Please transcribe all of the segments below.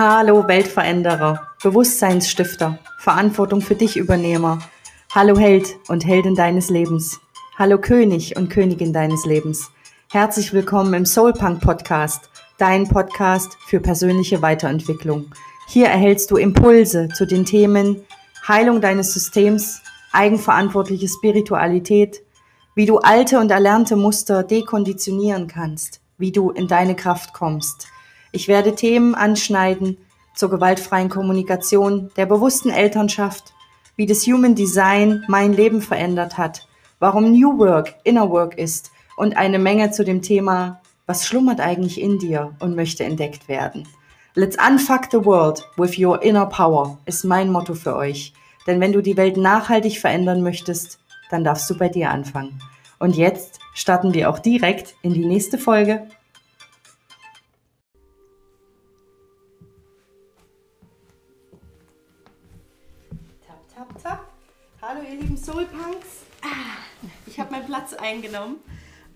Hallo Weltveränderer, Bewusstseinsstifter, Verantwortung für dich Übernehmer. Hallo Held und Heldin deines Lebens. Hallo König und Königin deines Lebens. Herzlich willkommen im Soulpunk Podcast, dein Podcast für persönliche Weiterentwicklung. Hier erhältst du Impulse zu den Themen Heilung deines Systems, eigenverantwortliche Spiritualität, wie du alte und erlernte Muster dekonditionieren kannst, wie du in deine Kraft kommst – ich werde Themen anschneiden zur gewaltfreien Kommunikation, der bewussten Elternschaft, wie das Human Design mein Leben verändert hat, warum New Work Inner Work ist und eine Menge zu dem Thema, was schlummert eigentlich in dir und möchte entdeckt werden. Let's unfuck the world with your inner power ist mein Motto für euch. Denn wenn du die Welt nachhaltig verändern möchtest, dann darfst du bei dir anfangen. Und jetzt starten wir auch direkt in die nächste Folge. Hallo ihr lieben Soulpunks. Ich habe meinen Platz eingenommen.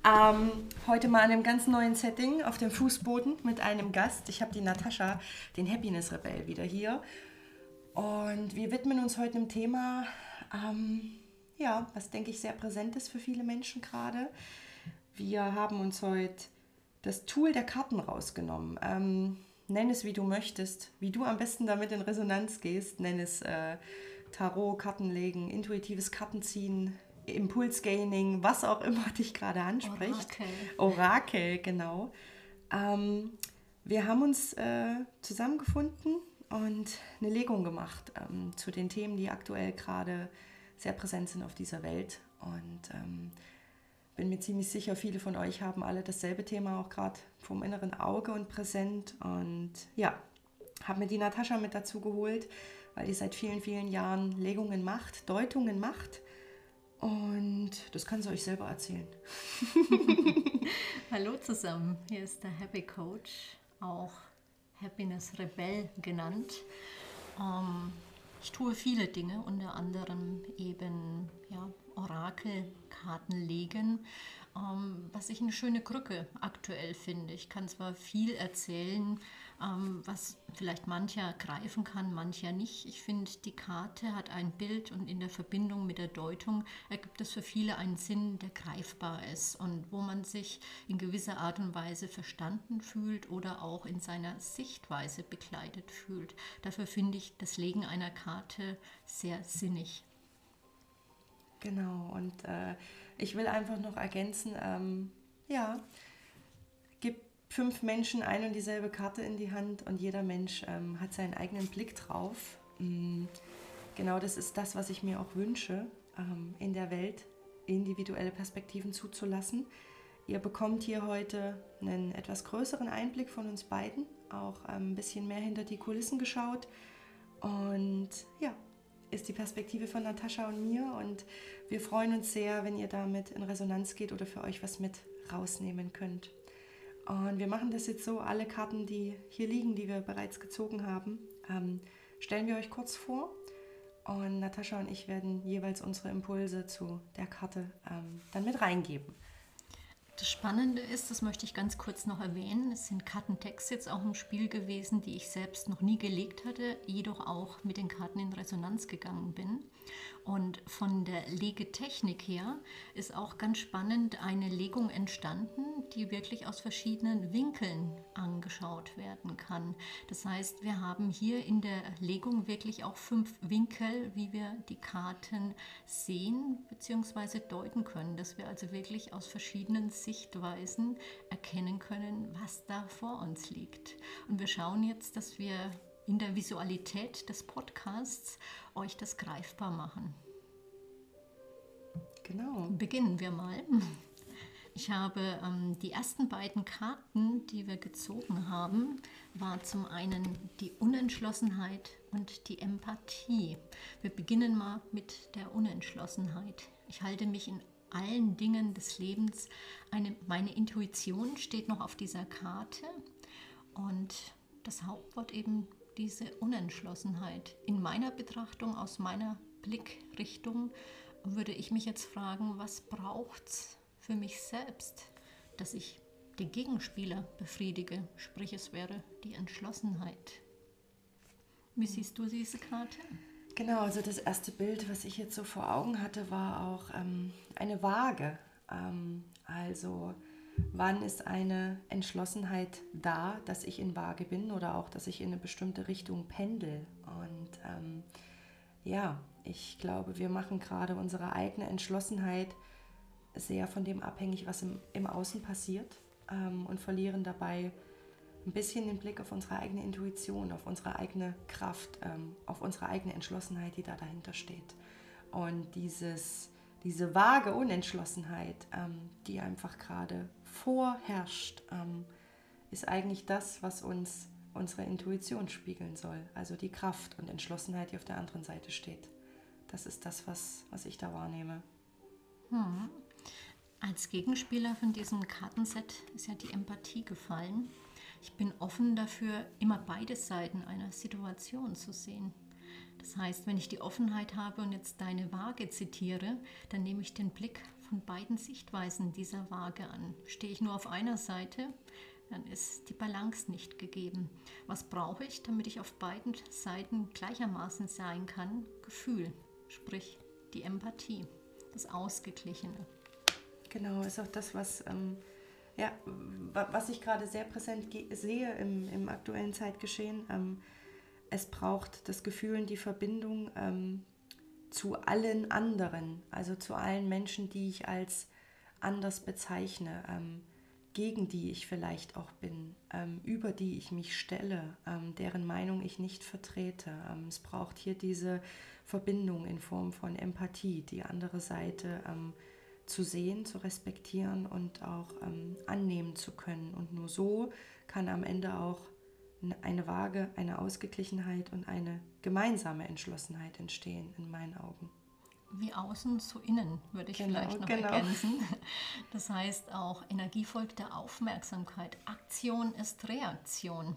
Ähm, heute mal in einem ganz neuen Setting auf dem Fußboden mit einem Gast. Ich habe die Natascha, den Happiness Rebell, wieder hier. Und wir widmen uns heute einem Thema, ähm, ja, was denke ich sehr präsent ist für viele Menschen gerade. Wir haben uns heute das Tool der Karten rausgenommen. Ähm, nenn es wie du möchtest, wie du am besten damit in Resonanz gehst. Nenn es äh, Tarot, Karten legen, intuitives Kartenziehen, Impulsgaining, was auch immer dich gerade anspricht. Orakel. Orakel, genau. Ähm, wir haben uns äh, zusammengefunden und eine Legung gemacht ähm, zu den Themen, die aktuell gerade sehr präsent sind auf dieser Welt. Und ähm, bin mir ziemlich sicher, viele von euch haben alle dasselbe Thema auch gerade vom inneren Auge und präsent. Und ja, habe mir die Natascha mit dazu geholt weil die seit vielen, vielen Jahren Legungen macht, Deutungen macht. Und das kann sie euch selber erzählen. Hallo zusammen, hier ist der Happy Coach, auch Happiness Rebell genannt. Ähm, ich tue viele Dinge, unter anderem eben ja, Orakelkarten legen, ähm, was ich eine schöne Krücke aktuell finde. Ich kann zwar viel erzählen, ähm, was vielleicht mancher greifen kann, mancher nicht. Ich finde, die Karte hat ein Bild und in der Verbindung mit der Deutung ergibt es für viele einen Sinn, der greifbar ist und wo man sich in gewisser Art und Weise verstanden fühlt oder auch in seiner Sichtweise begleitet fühlt. Dafür finde ich das Legen einer Karte sehr sinnig. Genau, und äh, ich will einfach noch ergänzen, ähm, ja, fünf Menschen ein und dieselbe Karte in die Hand und jeder Mensch ähm, hat seinen eigenen Blick drauf. Mhm. Genau das ist das, was ich mir auch wünsche, ähm, in der Welt individuelle Perspektiven zuzulassen. Ihr bekommt hier heute einen etwas größeren Einblick von uns beiden, auch ähm, ein bisschen mehr hinter die Kulissen geschaut. Und ja, ist die Perspektive von Natascha und mir. Und wir freuen uns sehr, wenn ihr damit in Resonanz geht oder für euch was mit rausnehmen könnt. Und wir machen das jetzt so, alle Karten, die hier liegen, die wir bereits gezogen haben, ähm, stellen wir euch kurz vor. Und Natascha und ich werden jeweils unsere Impulse zu der Karte ähm, dann mit reingeben. Das Spannende ist, das möchte ich ganz kurz noch erwähnen, es sind Kartentext jetzt auch im Spiel gewesen, die ich selbst noch nie gelegt hatte, jedoch auch mit den Karten in Resonanz gegangen bin. Und von der Legetechnik her ist auch ganz spannend eine Legung entstanden, die wirklich aus verschiedenen Winkeln angeschaut werden kann. Das heißt, wir haben hier in der Legung wirklich auch fünf Winkel, wie wir die Karten sehen bzw. deuten können, dass wir also wirklich aus verschiedenen Sichtweisen erkennen können, was da vor uns liegt. Und wir schauen jetzt, dass wir in der Visualität des Podcasts euch das greifbar machen. Genau. Beginnen wir mal. Ich habe ähm, die ersten beiden Karten, die wir gezogen haben, war zum einen die Unentschlossenheit und die Empathie. Wir beginnen mal mit der Unentschlossenheit. Ich halte mich in allen Dingen des Lebens. Eine, meine Intuition steht noch auf dieser Karte und das Hauptwort eben diese Unentschlossenheit. In meiner Betrachtung, aus meiner Blickrichtung, würde ich mich jetzt fragen, was braucht es für mich selbst, dass ich den Gegenspieler befriedige? Sprich, es wäre die Entschlossenheit. Wie siehst du diese Karte? Genau, also das erste Bild, was ich jetzt so vor Augen hatte, war auch ähm, eine Waage. Ähm, also wann ist eine Entschlossenheit da, dass ich in Waage bin oder auch, dass ich in eine bestimmte Richtung pendel. Und ähm, ja, ich glaube, wir machen gerade unsere eigene Entschlossenheit sehr von dem abhängig, was im, im Außen passiert ähm, und verlieren dabei ein bisschen den Blick auf unsere eigene Intuition, auf unsere eigene Kraft, ähm, auf unsere eigene Entschlossenheit, die da dahinter steht. Und dieses, diese vage Unentschlossenheit, ähm, die einfach gerade vorherrscht, ähm, ist eigentlich das, was uns unsere Intuition spiegeln soll. Also die Kraft und Entschlossenheit, die auf der anderen Seite steht. Das ist das, was, was ich da wahrnehme. Hm. Als Gegenspieler von diesem Kartenset ist ja die Empathie gefallen. Ich bin offen dafür, immer beide Seiten einer Situation zu sehen. Das heißt, wenn ich die Offenheit habe und jetzt deine Waage zitiere, dann nehme ich den Blick von beiden Sichtweisen dieser Waage an. Stehe ich nur auf einer Seite, dann ist die Balance nicht gegeben. Was brauche ich, damit ich auf beiden Seiten gleichermaßen sein kann? Gefühl, sprich die Empathie, das Ausgeglichene. Genau, ist auch das, was ähm, ja, was ich gerade sehr präsent sehe im, im aktuellen Zeitgeschehen, ähm, es braucht das Gefühl und die Verbindung ähm, zu allen anderen, also zu allen Menschen, die ich als anders bezeichne, ähm, gegen die ich vielleicht auch bin, ähm, über die ich mich stelle, ähm, deren Meinung ich nicht vertrete. Ähm, es braucht hier diese Verbindung in Form von Empathie, die andere Seite zu sehen, zu respektieren und auch ähm, annehmen zu können. Und nur so kann am Ende auch eine Waage, eine Ausgeglichenheit und eine gemeinsame Entschlossenheit entstehen, in meinen Augen. Wie außen, so innen, würde ich genau, vielleicht noch genau. ergänzen. Das heißt auch, Energie folgt der Aufmerksamkeit. Aktion ist Reaktion.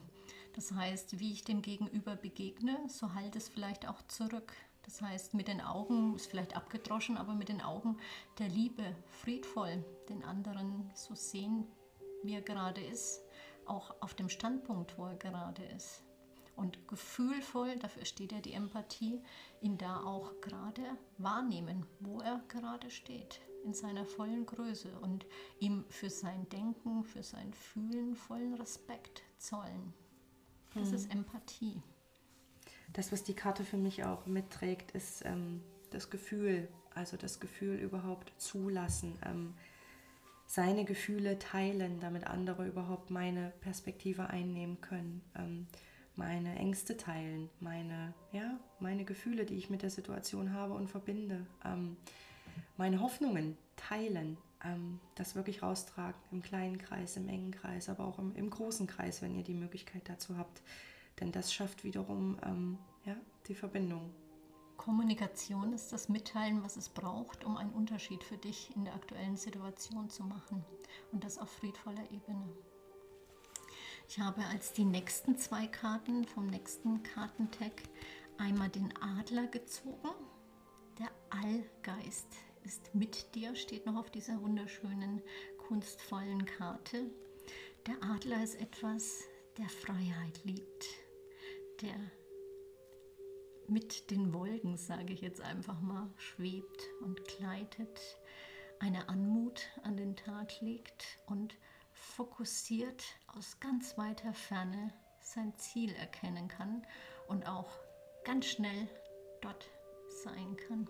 Das heißt, wie ich dem Gegenüber begegne, so halt es vielleicht auch zurück. Das heißt, mit den Augen, ist vielleicht abgedroschen, aber mit den Augen der Liebe, friedvoll, den anderen so sehen, wie er gerade ist, auch auf dem Standpunkt, wo er gerade ist. Und gefühlvoll, dafür steht ja die Empathie, ihn da auch gerade wahrnehmen, wo er gerade steht, in seiner vollen Größe und ihm für sein Denken, für sein Fühlen vollen Respekt zollen. Das mhm. ist Empathie das, was die Karte für mich auch mitträgt, ist ähm, das Gefühl, also das Gefühl überhaupt zulassen, ähm, seine Gefühle teilen, damit andere überhaupt meine Perspektive einnehmen können, ähm, meine Ängste teilen, meine, ja, meine Gefühle, die ich mit der Situation habe und verbinde, ähm, meine Hoffnungen teilen, ähm, das wirklich raustragen im kleinen Kreis, im engen Kreis, aber auch im, im großen Kreis, wenn ihr die Möglichkeit dazu habt denn das schafft wiederum ähm, ja, die Verbindung. Kommunikation ist das Mitteilen, was es braucht, um einen Unterschied für dich in der aktuellen Situation zu machen. Und das auf friedvoller Ebene. Ich habe als die nächsten zwei Karten vom nächsten Kartentag einmal den Adler gezogen. Der Allgeist ist mit dir, steht noch auf dieser wunderschönen, kunstvollen Karte. Der Adler ist etwas, der Freiheit liebt der mit den Wolken, sage ich jetzt einfach mal, schwebt und gleitet, eine Anmut an den Tag legt und fokussiert aus ganz weiter Ferne sein Ziel erkennen kann und auch ganz schnell dort sein kann.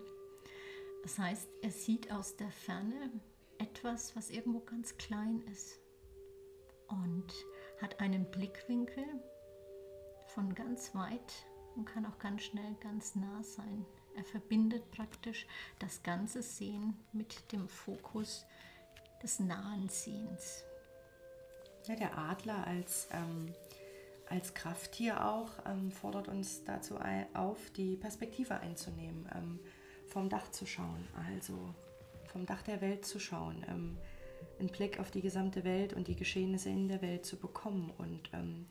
Das heißt, er sieht aus der Ferne etwas, was irgendwo ganz klein ist und hat einen Blickwinkel, von ganz weit und kann auch ganz schnell ganz nah sein. Er verbindet praktisch das ganze Sehen mit dem Fokus des nahen Sehens. Ja, der Adler als, ähm, als Krafttier auch ähm, fordert uns dazu auf, die Perspektive einzunehmen, ähm, vom Dach zu schauen, also vom Dach der Welt zu schauen, ähm, einen Blick auf die gesamte Welt und die Geschehnisse in der Welt zu bekommen und ähm,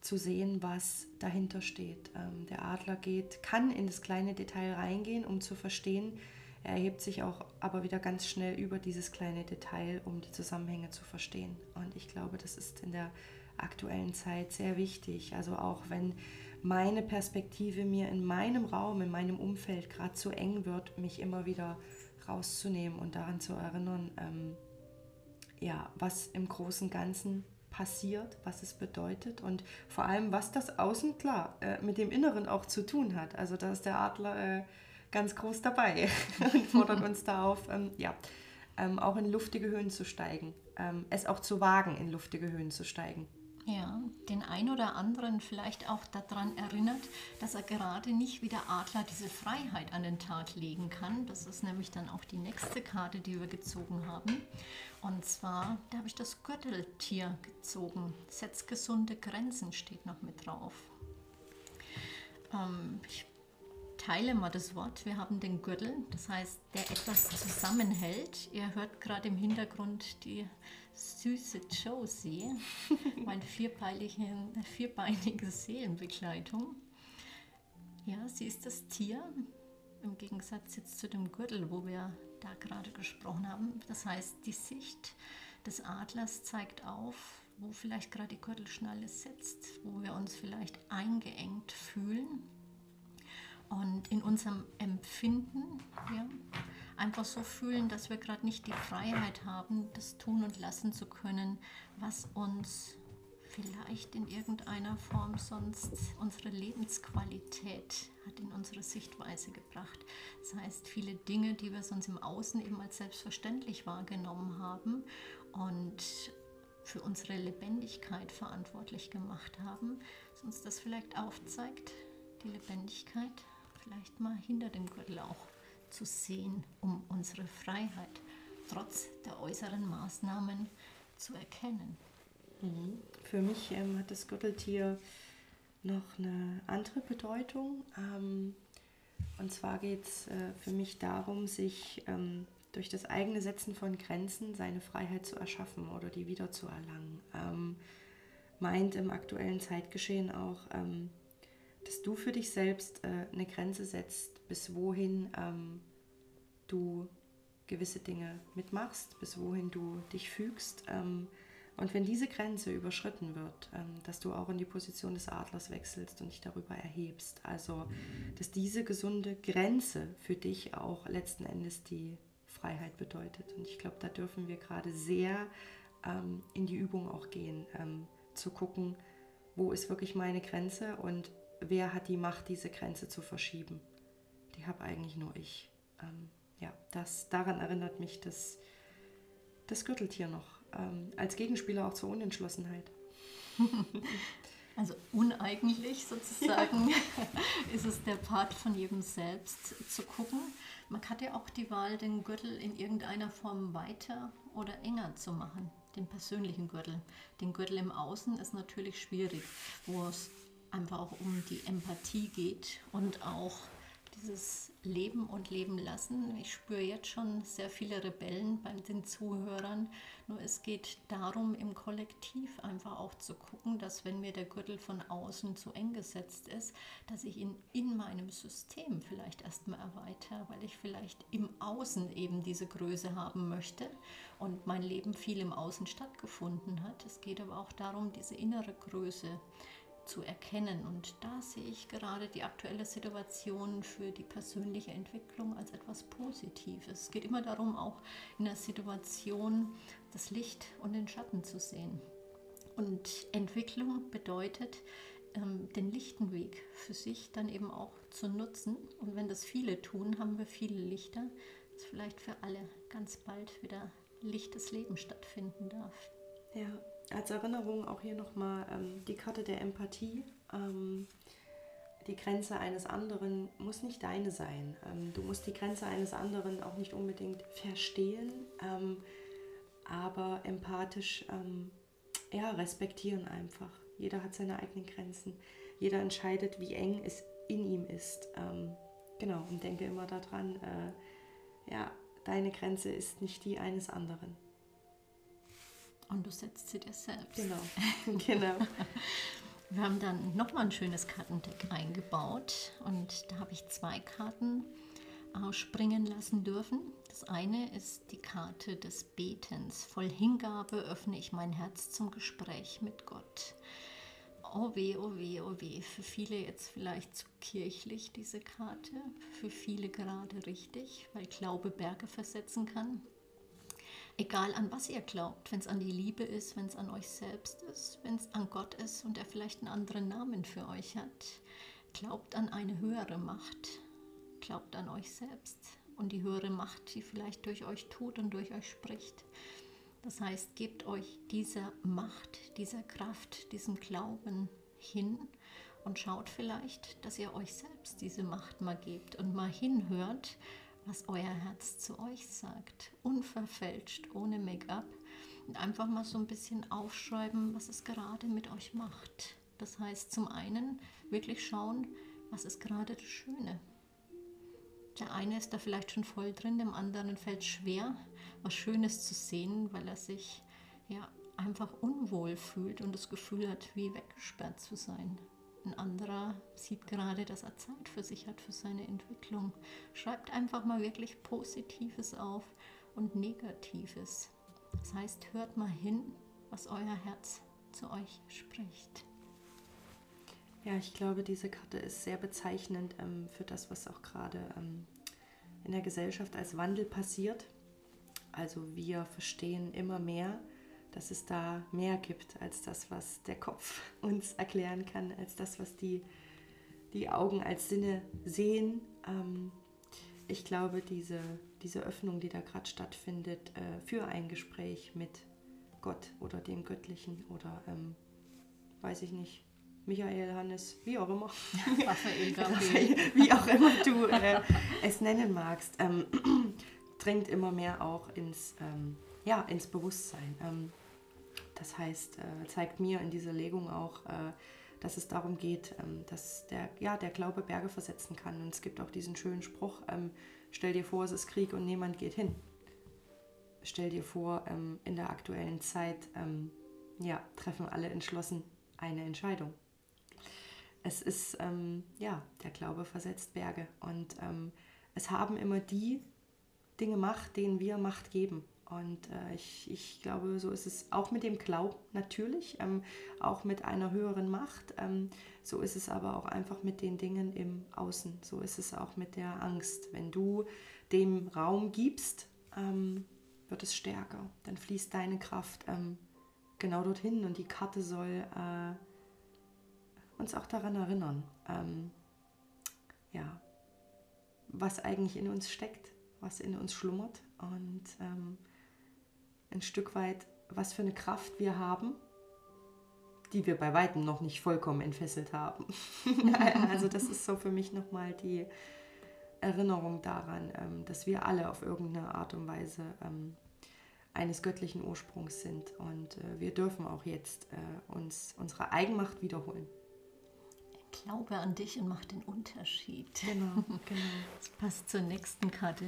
zu sehen, was dahinter steht. Ähm, der Adler geht, kann in das kleine Detail reingehen, um zu verstehen. Er erhebt sich auch aber wieder ganz schnell über dieses kleine Detail, um die Zusammenhänge zu verstehen. Und ich glaube, das ist in der aktuellen Zeit sehr wichtig. Also auch wenn meine Perspektive mir in meinem Raum, in meinem Umfeld gerade zu eng wird, mich immer wieder rauszunehmen und daran zu erinnern, ähm, ja, was im großen Ganzen passiert, was es bedeutet und vor allem, was das Außen klar äh, mit dem Inneren auch zu tun hat. Also da ist der Adler äh, ganz groß dabei und fordert uns da auf, ähm, ja, ähm, auch in luftige Höhen zu steigen, ähm, es auch zu wagen, in luftige Höhen zu steigen. Ja, den ein oder anderen vielleicht auch daran erinnert, dass er gerade nicht wie der Adler diese Freiheit an den Tag legen kann. Das ist nämlich dann auch die nächste Karte, die wir gezogen haben. Und zwar, da habe ich das Gürteltier gezogen. Setz gesunde Grenzen steht noch mit drauf. Ähm, ich teile mal das Wort. Wir haben den Gürtel, das heißt, der etwas zusammenhält. Ihr hört gerade im Hintergrund die süße Josie, meine vierbeinige Seelenbegleitung. Ja, sie ist das Tier, im Gegensatz jetzt zu dem Gürtel, wo wir da gerade gesprochen haben. Das heißt, die Sicht des Adlers zeigt auf, wo vielleicht gerade die Gürtelschnalle sitzt, wo wir uns vielleicht eingeengt fühlen und in unserem Empfinden ja, einfach so fühlen, dass wir gerade nicht die Freiheit haben, das tun und lassen zu können, was uns vielleicht in irgendeiner Form sonst unsere Lebensqualität hat in unsere Sichtweise gebracht. Das heißt, viele Dinge, die wir sonst im Außen eben als selbstverständlich wahrgenommen haben und für unsere Lebendigkeit verantwortlich gemacht haben, uns das vielleicht aufzeigt, die Lebendigkeit vielleicht mal hinter dem Gürtel auch zu sehen, um unsere Freiheit trotz der äußeren Maßnahmen zu erkennen. Mhm. Für mich ähm, hat das Gürteltier noch eine andere Bedeutung. Ähm, und zwar geht es äh, für mich darum, sich ähm, durch das eigene Setzen von Grenzen seine Freiheit zu erschaffen oder die wiederzuerlangen. Ähm, meint im aktuellen Zeitgeschehen auch, ähm, dass du für dich selbst äh, eine Grenze setzt, bis wohin ähm, du gewisse Dinge mitmachst, bis wohin du dich fügst. Ähm, und wenn diese Grenze überschritten wird, ähm, dass du auch in die Position des Adlers wechselst und dich darüber erhebst. Also, dass diese gesunde Grenze für dich auch letzten Endes die Freiheit bedeutet. Und ich glaube, da dürfen wir gerade sehr ähm, in die Übung auch gehen, ähm, zu gucken, wo ist wirklich meine Grenze und wer hat die Macht, diese Grenze zu verschieben? Die habe eigentlich nur ich. Ähm, ja, das, daran erinnert mich das, das Gürteltier noch. Ähm, als Gegenspieler auch zur Unentschlossenheit. Also uneigentlich sozusagen ja. ist es der Part von jedem selbst zu gucken. Man hat ja auch die Wahl, den Gürtel in irgendeiner Form weiter oder enger zu machen, den persönlichen Gürtel. Den Gürtel im Außen ist natürlich schwierig, wo es einfach auch um die Empathie geht und auch dieses Leben und Leben lassen. Ich spüre jetzt schon sehr viele Rebellen bei den Zuhörern. Nur es geht darum, im Kollektiv einfach auch zu gucken, dass wenn mir der Gürtel von außen zu eng gesetzt ist, dass ich ihn in meinem System vielleicht erstmal erweitere, weil ich vielleicht im Außen eben diese Größe haben möchte und mein Leben viel im Außen stattgefunden hat. Es geht aber auch darum, diese innere Größe zu erkennen. Und da sehe ich gerade die aktuelle Situation für die persönliche Entwicklung als etwas Positives. Es geht immer darum, auch in der Situation das Licht und den Schatten zu sehen. Und Entwicklung bedeutet, ähm, den lichten Weg für sich dann eben auch zu nutzen. Und wenn das viele tun, haben wir viele Lichter, dass vielleicht für alle ganz bald wieder lichtes Leben stattfinden darf. Ja, als Erinnerung auch hier nochmal ähm, die Karte der Empathie. Ähm, die Grenze eines anderen muss nicht deine sein. Ähm, du musst die Grenze eines anderen auch nicht unbedingt verstehen, ähm, aber empathisch ähm, ja, respektieren einfach. Jeder hat seine eigenen Grenzen. Jeder entscheidet, wie eng es in ihm ist. Ähm, genau, und denke immer daran, äh, ja, deine Grenze ist nicht die eines anderen. Und du setzt sie dir selbst. Genau. genau. Wir haben dann nochmal ein schönes Kartendeck eingebaut und da habe ich zwei Karten ausspringen lassen dürfen. Das eine ist die Karte des Betens. Voll Hingabe öffne ich mein Herz zum Gespräch mit Gott. Oh weh, oh weh, oh weh. Für viele jetzt vielleicht zu kirchlich diese Karte, für viele gerade richtig, weil Glaube Berge versetzen kann. Egal an was ihr glaubt, wenn es an die Liebe ist, wenn es an euch selbst ist, wenn es an Gott ist und er vielleicht einen anderen Namen für euch hat. Glaubt an eine höhere Macht. Glaubt an euch selbst und die höhere Macht, die vielleicht durch euch tut und durch euch spricht. Das heißt, gebt euch dieser Macht, dieser Kraft, diesem Glauben hin und schaut vielleicht, dass ihr euch selbst diese Macht mal gebt und mal hinhört, was euer Herz zu euch sagt. Unverfälscht, ohne Make-up. Und einfach mal so ein bisschen aufschreiben, was es gerade mit euch macht. Das heißt, zum einen wirklich schauen, was ist gerade das Schöne. Der eine ist da vielleicht schon voll drin, dem anderen fällt schwer, was Schönes zu sehen, weil er sich ja einfach unwohl fühlt und das Gefühl hat, wie weggesperrt zu sein. Ein anderer sieht gerade, dass er Zeit für sich hat, für seine Entwicklung. Schreibt einfach mal wirklich Positives auf und Negatives. Das heißt, hört mal hin, was euer Herz zu euch spricht. Ja, ich glaube, diese Karte ist sehr bezeichnend ähm, für das, was auch gerade ähm, in der Gesellschaft als Wandel passiert. Also wir verstehen immer mehr, dass es da mehr gibt als das, was der Kopf uns erklären kann, als das, was die, die Augen als Sinne sehen. Ähm, ich glaube, diese, diese Öffnung, die da gerade stattfindet, äh, für ein Gespräch mit Gott oder dem Göttlichen oder ähm, weiß ich nicht, Michael, Hannes, wie auch immer. Raphael, Raphael, wie auch immer du äh, es nennen magst, ähm, dringt immer mehr auch ins, ähm, ja, ins Bewusstsein. Ähm, das heißt, äh, zeigt mir in dieser Legung auch, äh, dass es darum geht, ähm, dass der, ja, der Glaube Berge versetzen kann. Und es gibt auch diesen schönen Spruch, ähm, stell dir vor, es ist Krieg und niemand geht hin. Stell dir vor, ähm, in der aktuellen Zeit ja, treffen alle entschlossen eine Entscheidung. Es ist, ja, der Glaube versetzt Berge. Und es haben immer die Dinge Macht, denen wir Macht geben. Und äh, ich, ich glaube, so ist es auch mit dem Glauben natürlich, ähm, auch mit einer höheren Macht. Ähm, so ist es aber auch einfach mit den Dingen im Außen. So ist es auch mit der Angst. Wenn du dem Raum gibst, ähm, wird es stärker. Dann fließt deine Kraft ähm, genau dorthin und die Karte soll äh, uns auch daran erinnern, ähm, ja, was eigentlich in uns steckt, was in uns schlummert und ähm, ein Stück weit, was für eine Kraft wir haben, die wir bei weitem noch nicht vollkommen entfesselt haben. also das ist so für mich nochmal die Erinnerung daran, ähm, dass wir alle auf irgendeine Art und Weise ähm, eines göttlichen Ursprungs sind und äh, wir dürfen auch jetzt äh, uns unsere Eigenmacht wiederholen. Glaube an dich und mach den Unterschied. Genau, genau. Das passt zur nächsten Karte,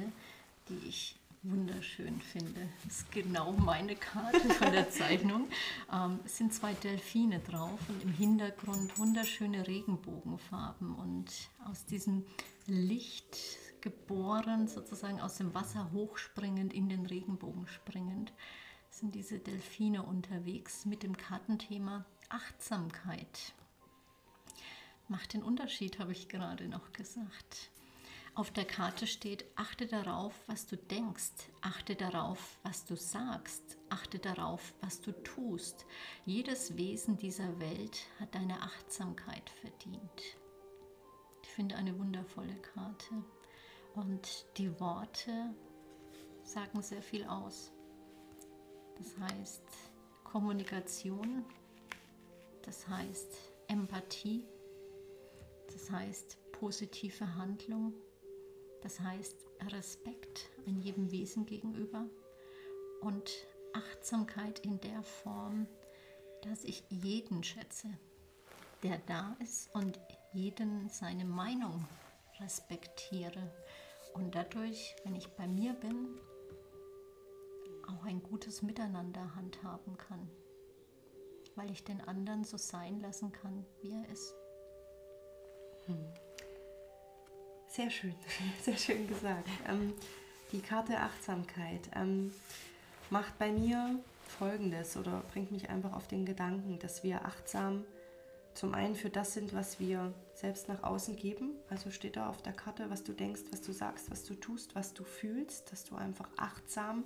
die ich wunderschön finde. Das ist genau meine Karte von der Zeichnung. Ähm, es sind zwei Delfine drauf und im Hintergrund wunderschöne Regenbogenfarben und aus diesem Licht geboren, sozusagen aus dem Wasser hochspringend, in den Regenbogen springend, sind diese Delfine unterwegs mit dem Kartenthema Achtsamkeit. Macht den Unterschied, habe ich gerade noch gesagt. Auf der Karte steht, achte darauf, was du denkst, achte darauf, was du sagst, achte darauf, was du tust. Jedes Wesen dieser Welt hat deine Achtsamkeit verdient. Ich finde eine wundervolle Karte. Und die Worte sagen sehr viel aus. Das heißt Kommunikation, das heißt Empathie, das heißt positive Handlung, das heißt Respekt an jedem Wesen gegenüber und Achtsamkeit in der Form, dass ich jeden schätze, der da ist und jeden seine Meinung respektiere und dadurch, wenn ich bei mir bin, auch ein gutes Miteinander handhaben kann, weil ich den anderen so sein lassen kann, wie er ist. Hm. Sehr schön, sehr schön gesagt. Ähm, die Karte Achtsamkeit ähm, macht bei mir Folgendes oder bringt mich einfach auf den Gedanken, dass wir achtsam zum einen für das sind, was wir selbst nach außen geben. Also steht da auf der Karte, was du denkst, was du sagst, was du tust, was du fühlst, dass du einfach achtsam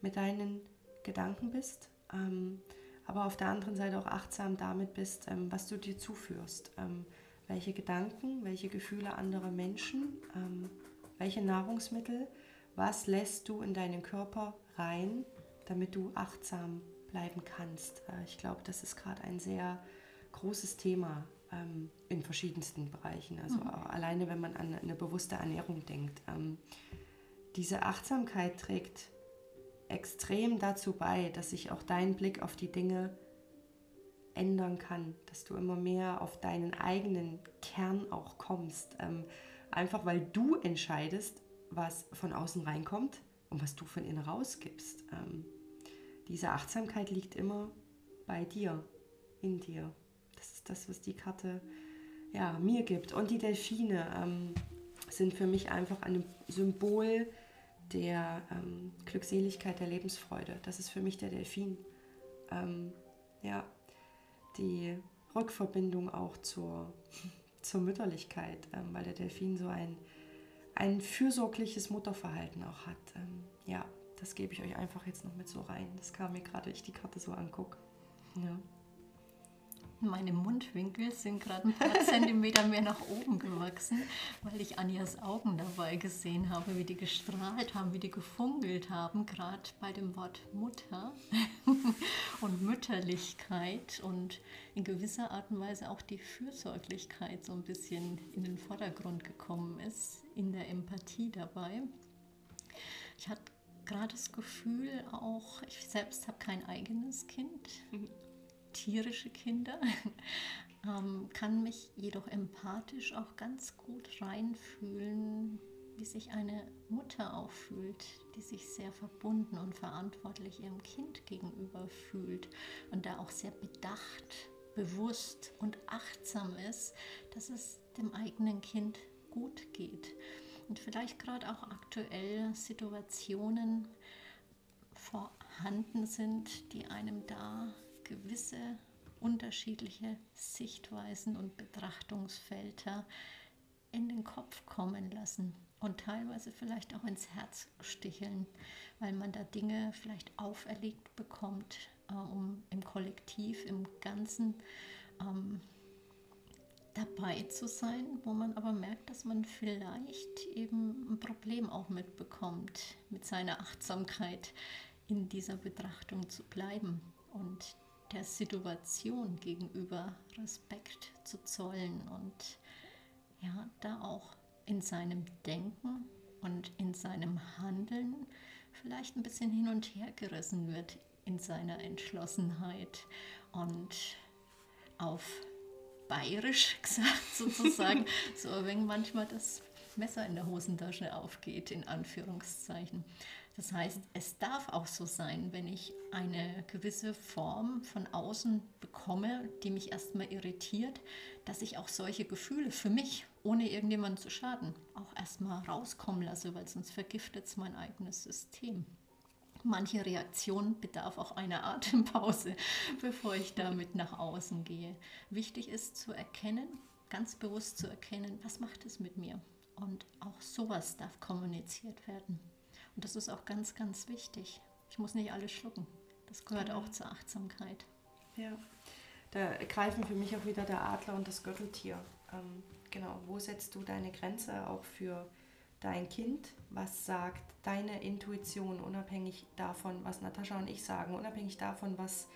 mit deinen Gedanken bist. Ähm, aber auf der anderen Seite auch achtsam damit bist, ähm, was du dir zuführst. Welche Gedanken, welche Gefühle anderer Menschen, ähm, welche Nahrungsmittel, was lässt du in deinen Körper rein, damit du achtsam bleiben kannst. Äh, ich glaube, das ist gerade ein sehr großes Thema ähm, in verschiedensten Bereichen. Also mhm. alleine, wenn man an eine bewusste Ernährung denkt. Ähm, diese Achtsamkeit trägt extrem dazu bei, dass sich auch dein Blick auf die Dinge ändern kann, dass du immer mehr auf deinen eigenen Kern auch kommst. Ähm, einfach weil du entscheidest, was von außen reinkommt und was du von innen rausgibst. Ähm, diese Achtsamkeit liegt immer bei dir, in dir. Das ist das, was die Karte ja, mir gibt. Und die Delfine ähm, sind für mich einfach ein Symbol der ähm, Glückseligkeit, der Lebensfreude. Das ist für mich der Delfin. Ähm, ja, die Rückverbindung auch zur, zur Mütterlichkeit, ähm, weil der Delfin so ein, ein fürsorgliches Mutterverhalten auch hat. Ähm, ja, das gebe ich euch einfach jetzt noch mit so rein. Das kam mir gerade, ich die Karte so angucke. Ja. Meine Mundwinkel sind gerade ein paar Zentimeter mehr nach oben gewachsen, weil ich Anjas Augen dabei gesehen habe, wie die gestrahlt haben, wie die gefungelt haben, gerade bei dem Wort Mutter und Mütterlichkeit und in gewisser Art und Weise auch die Fürsorglichkeit so ein bisschen in den Vordergrund gekommen ist, in der Empathie dabei. Ich hatte gerade das Gefühl auch, ich selbst habe kein eigenes Kind. Mhm tierische Kinder, ähm, kann mich jedoch empathisch auch ganz gut reinfühlen, wie sich eine Mutter auch fühlt, die sich sehr verbunden und verantwortlich ihrem Kind gegenüber fühlt und da auch sehr bedacht, bewusst und achtsam ist, dass es dem eigenen Kind gut geht. Und vielleicht gerade auch aktuell Situationen vorhanden sind, die einem da gewisse unterschiedliche Sichtweisen und Betrachtungsfelder in den Kopf kommen lassen und teilweise vielleicht auch ins Herz sticheln, weil man da Dinge vielleicht auferlegt bekommt, äh, um im Kollektiv, im Ganzen ähm, dabei zu sein, wo man aber merkt, dass man vielleicht eben ein Problem auch mitbekommt, mit seiner Achtsamkeit in dieser Betrachtung zu bleiben und der Situation gegenüber Respekt zu zollen und ja, da auch in seinem Denken und in seinem Handeln vielleicht ein bisschen hin und her gerissen wird in seiner Entschlossenheit und auf bayerisch gesagt sozusagen, so wenn manchmal das Messer in der Hosentasche aufgeht, in Anführungszeichen. Das heißt, es darf auch so sein, wenn ich eine gewisse Form von außen bekomme, die mich erstmal irritiert, dass ich auch solche Gefühle für mich, ohne irgendjemanden zu schaden, auch erstmal rauskommen lasse, weil sonst vergiftet es mein eigenes System. Manche Reaktion bedarf auch einer Atempause, bevor ich damit nach außen gehe. Wichtig ist zu erkennen, ganz bewusst zu erkennen, was macht es mit mir. Und auch sowas darf kommuniziert werden. Und das ist auch ganz, ganz wichtig. Ich muss nicht alles schlucken. Das gehört ja. auch zur Achtsamkeit. Ja, da greifen für mich auch wieder der Adler und das Gürteltier. Ähm, genau, wo setzt du deine Grenze auch für dein Kind? Was sagt deine Intuition, unabhängig davon, was Natascha und ich sagen, unabhängig davon, was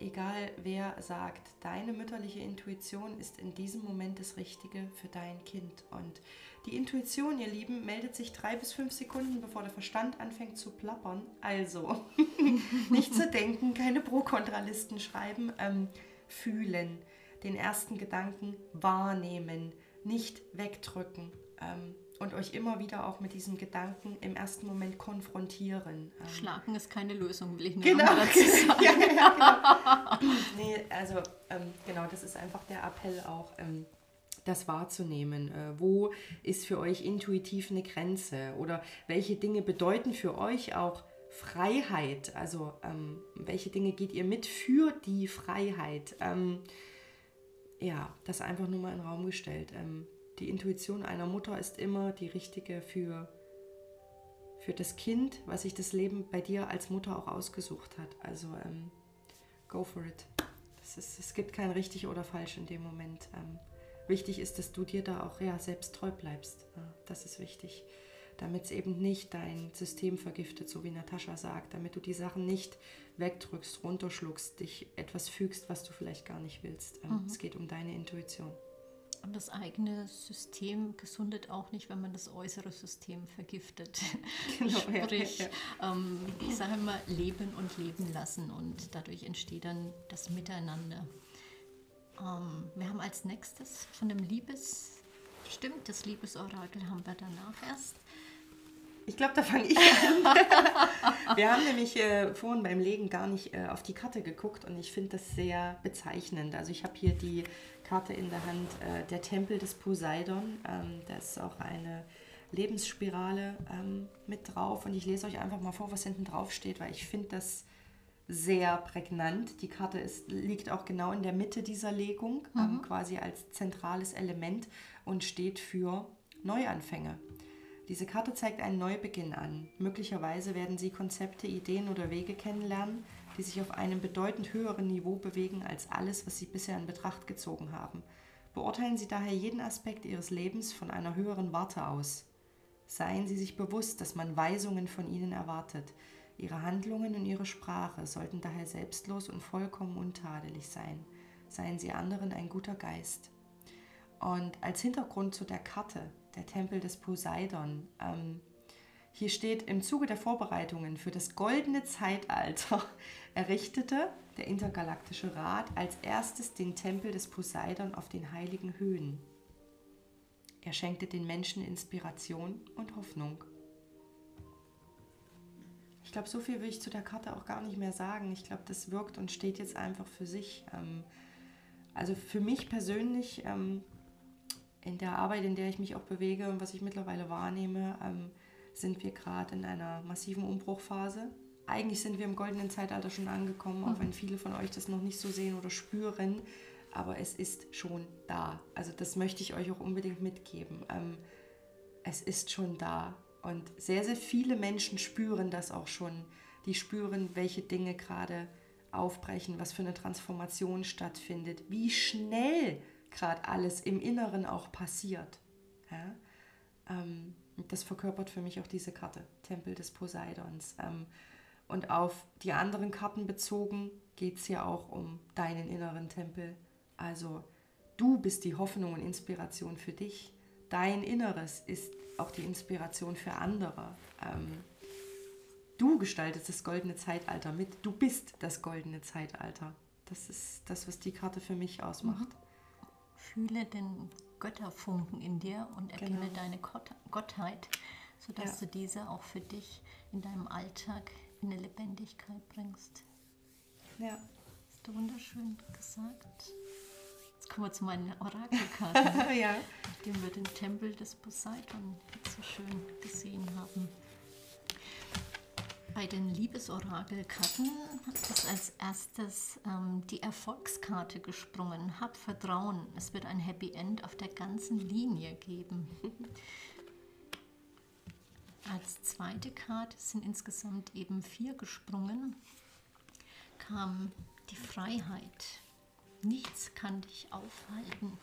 egal wer sagt, deine mütterliche Intuition ist in diesem Moment das Richtige für dein Kind. Und die Intuition, ihr Lieben, meldet sich drei bis fünf Sekunden, bevor der Verstand anfängt zu plappern. Also, nicht zu denken, keine Pro-Kontralisten schreiben, ähm, fühlen, den ersten Gedanken wahrnehmen, nicht wegdrücken. Ähm, und euch immer wieder auch mit diesem Gedanken im ersten Moment konfrontieren. Ähm, Schlagen ist keine Lösung, will ich nur genau, dazu sagen. ja, ja, genau. nee, also ähm, genau, das ist einfach der Appell auch, ähm, das wahrzunehmen. Äh, wo ist für euch intuitiv eine Grenze? Oder welche Dinge bedeuten für euch auch Freiheit? Also ähm, welche Dinge geht ihr mit für die Freiheit? Ähm, ja, das einfach nur mal in den Raum gestellt. Ähm, die Intuition einer Mutter ist immer die richtige für, für das Kind, was sich das Leben bei dir als Mutter auch ausgesucht hat. Also ähm, go for it. Ist, es gibt kein richtig oder falsch in dem Moment. Ähm, wichtig ist, dass du dir da auch ja, selbst treu bleibst. Ja, das ist wichtig. Damit es eben nicht dein System vergiftet, so wie Natascha sagt. Damit du die Sachen nicht wegdrückst, runterschluckst, dich etwas fügst, was du vielleicht gar nicht willst. Ähm, mhm. Es geht um deine Intuition. Und das eigene System gesundet auch nicht, wenn man das äußere System vergiftet. Genau, Sprich, ja, ja. Ähm, ich sage immer, leben und leben lassen und dadurch entsteht dann das Miteinander. Ähm, wir haben als nächstes von dem Liebes, stimmt, das Liebesorakel haben wir danach erst. Ich glaube, da fange ich an. wir haben nämlich äh, vorhin beim Legen gar nicht äh, auf die Karte geguckt und ich finde das sehr bezeichnend. Also ich habe hier die Karte in der Hand, äh, der Tempel des Poseidon. Ähm, da ist auch eine Lebensspirale ähm, mit drauf und ich lese euch einfach mal vor, was hinten drauf steht, weil ich finde das sehr prägnant. Die Karte ist, liegt auch genau in der Mitte dieser Legung, ähm, mhm. ähm, quasi als zentrales Element und steht für Neuanfänge. Diese Karte zeigt einen Neubeginn an. Möglicherweise werden Sie Konzepte, Ideen oder Wege kennenlernen, die sich auf einem bedeutend höheren Niveau bewegen als alles, was Sie bisher in Betracht gezogen haben. Beurteilen Sie daher jeden Aspekt Ihres Lebens von einer höheren Warte aus. Seien Sie sich bewusst, dass man Weisungen von Ihnen erwartet. Ihre Handlungen und Ihre Sprache sollten daher selbstlos und vollkommen untadelig sein. Seien Sie anderen ein guter Geist. Und als Hintergrund zu der Karte der Tempel des Poseidon. Ähm, hier steht, im Zuge der Vorbereitungen für das goldene Zeitalter errichtete der Intergalaktische Rat als erstes den Tempel des Poseidon auf den heiligen Höhen. Er schenkte den Menschen Inspiration und Hoffnung. Ich glaube, so viel will ich zu der Karte auch gar nicht mehr sagen. Ich glaube, das wirkt und steht jetzt einfach für sich. Ähm, also für mich persönlich ähm, in der Arbeit, in der ich mich auch bewege und was ich mittlerweile wahrnehme, ähm, sind wir gerade in einer massiven Umbruchphase. Eigentlich sind wir im goldenen Zeitalter schon angekommen, auch mhm. wenn viele von euch das noch nicht so sehen oder spüren. Aber es ist schon da. Also das möchte ich euch auch unbedingt mitgeben. Ähm, es ist schon da. Und sehr, sehr viele Menschen spüren das auch schon. Die spüren, welche Dinge gerade aufbrechen, was für eine Transformation stattfindet, wie schnell gerade alles im Inneren auch passiert. Ja? Ähm, das verkörpert für mich auch diese Karte, Tempel des Poseidons. Ähm, und auf die anderen Karten bezogen geht es ja auch um deinen inneren Tempel. Also du bist die Hoffnung und Inspiration für dich. Dein Inneres ist auch die Inspiration für andere. Ähm, du gestaltest das goldene Zeitalter mit. Du bist das goldene Zeitalter. Das ist das, was die Karte für mich ausmacht. Mhm. Fühle den Götterfunken in dir und erkenne genau. deine Gottheit, sodass ja. du diese auch für dich in deinem Alltag in eine Lebendigkeit bringst. Ja. Hast du wunderschön gesagt. Jetzt kommen wir zu meinen Orakelkarten, ja. nachdem wir den Tempel des Poseidon so schön gesehen haben. Bei den Liebesorakelkarten ist als erstes ähm, die Erfolgskarte gesprungen. Hab Vertrauen, es wird ein Happy End auf der ganzen Linie geben. als zweite Karte sind insgesamt eben vier gesprungen. Kam die Freiheit. Nichts kann dich aufhalten.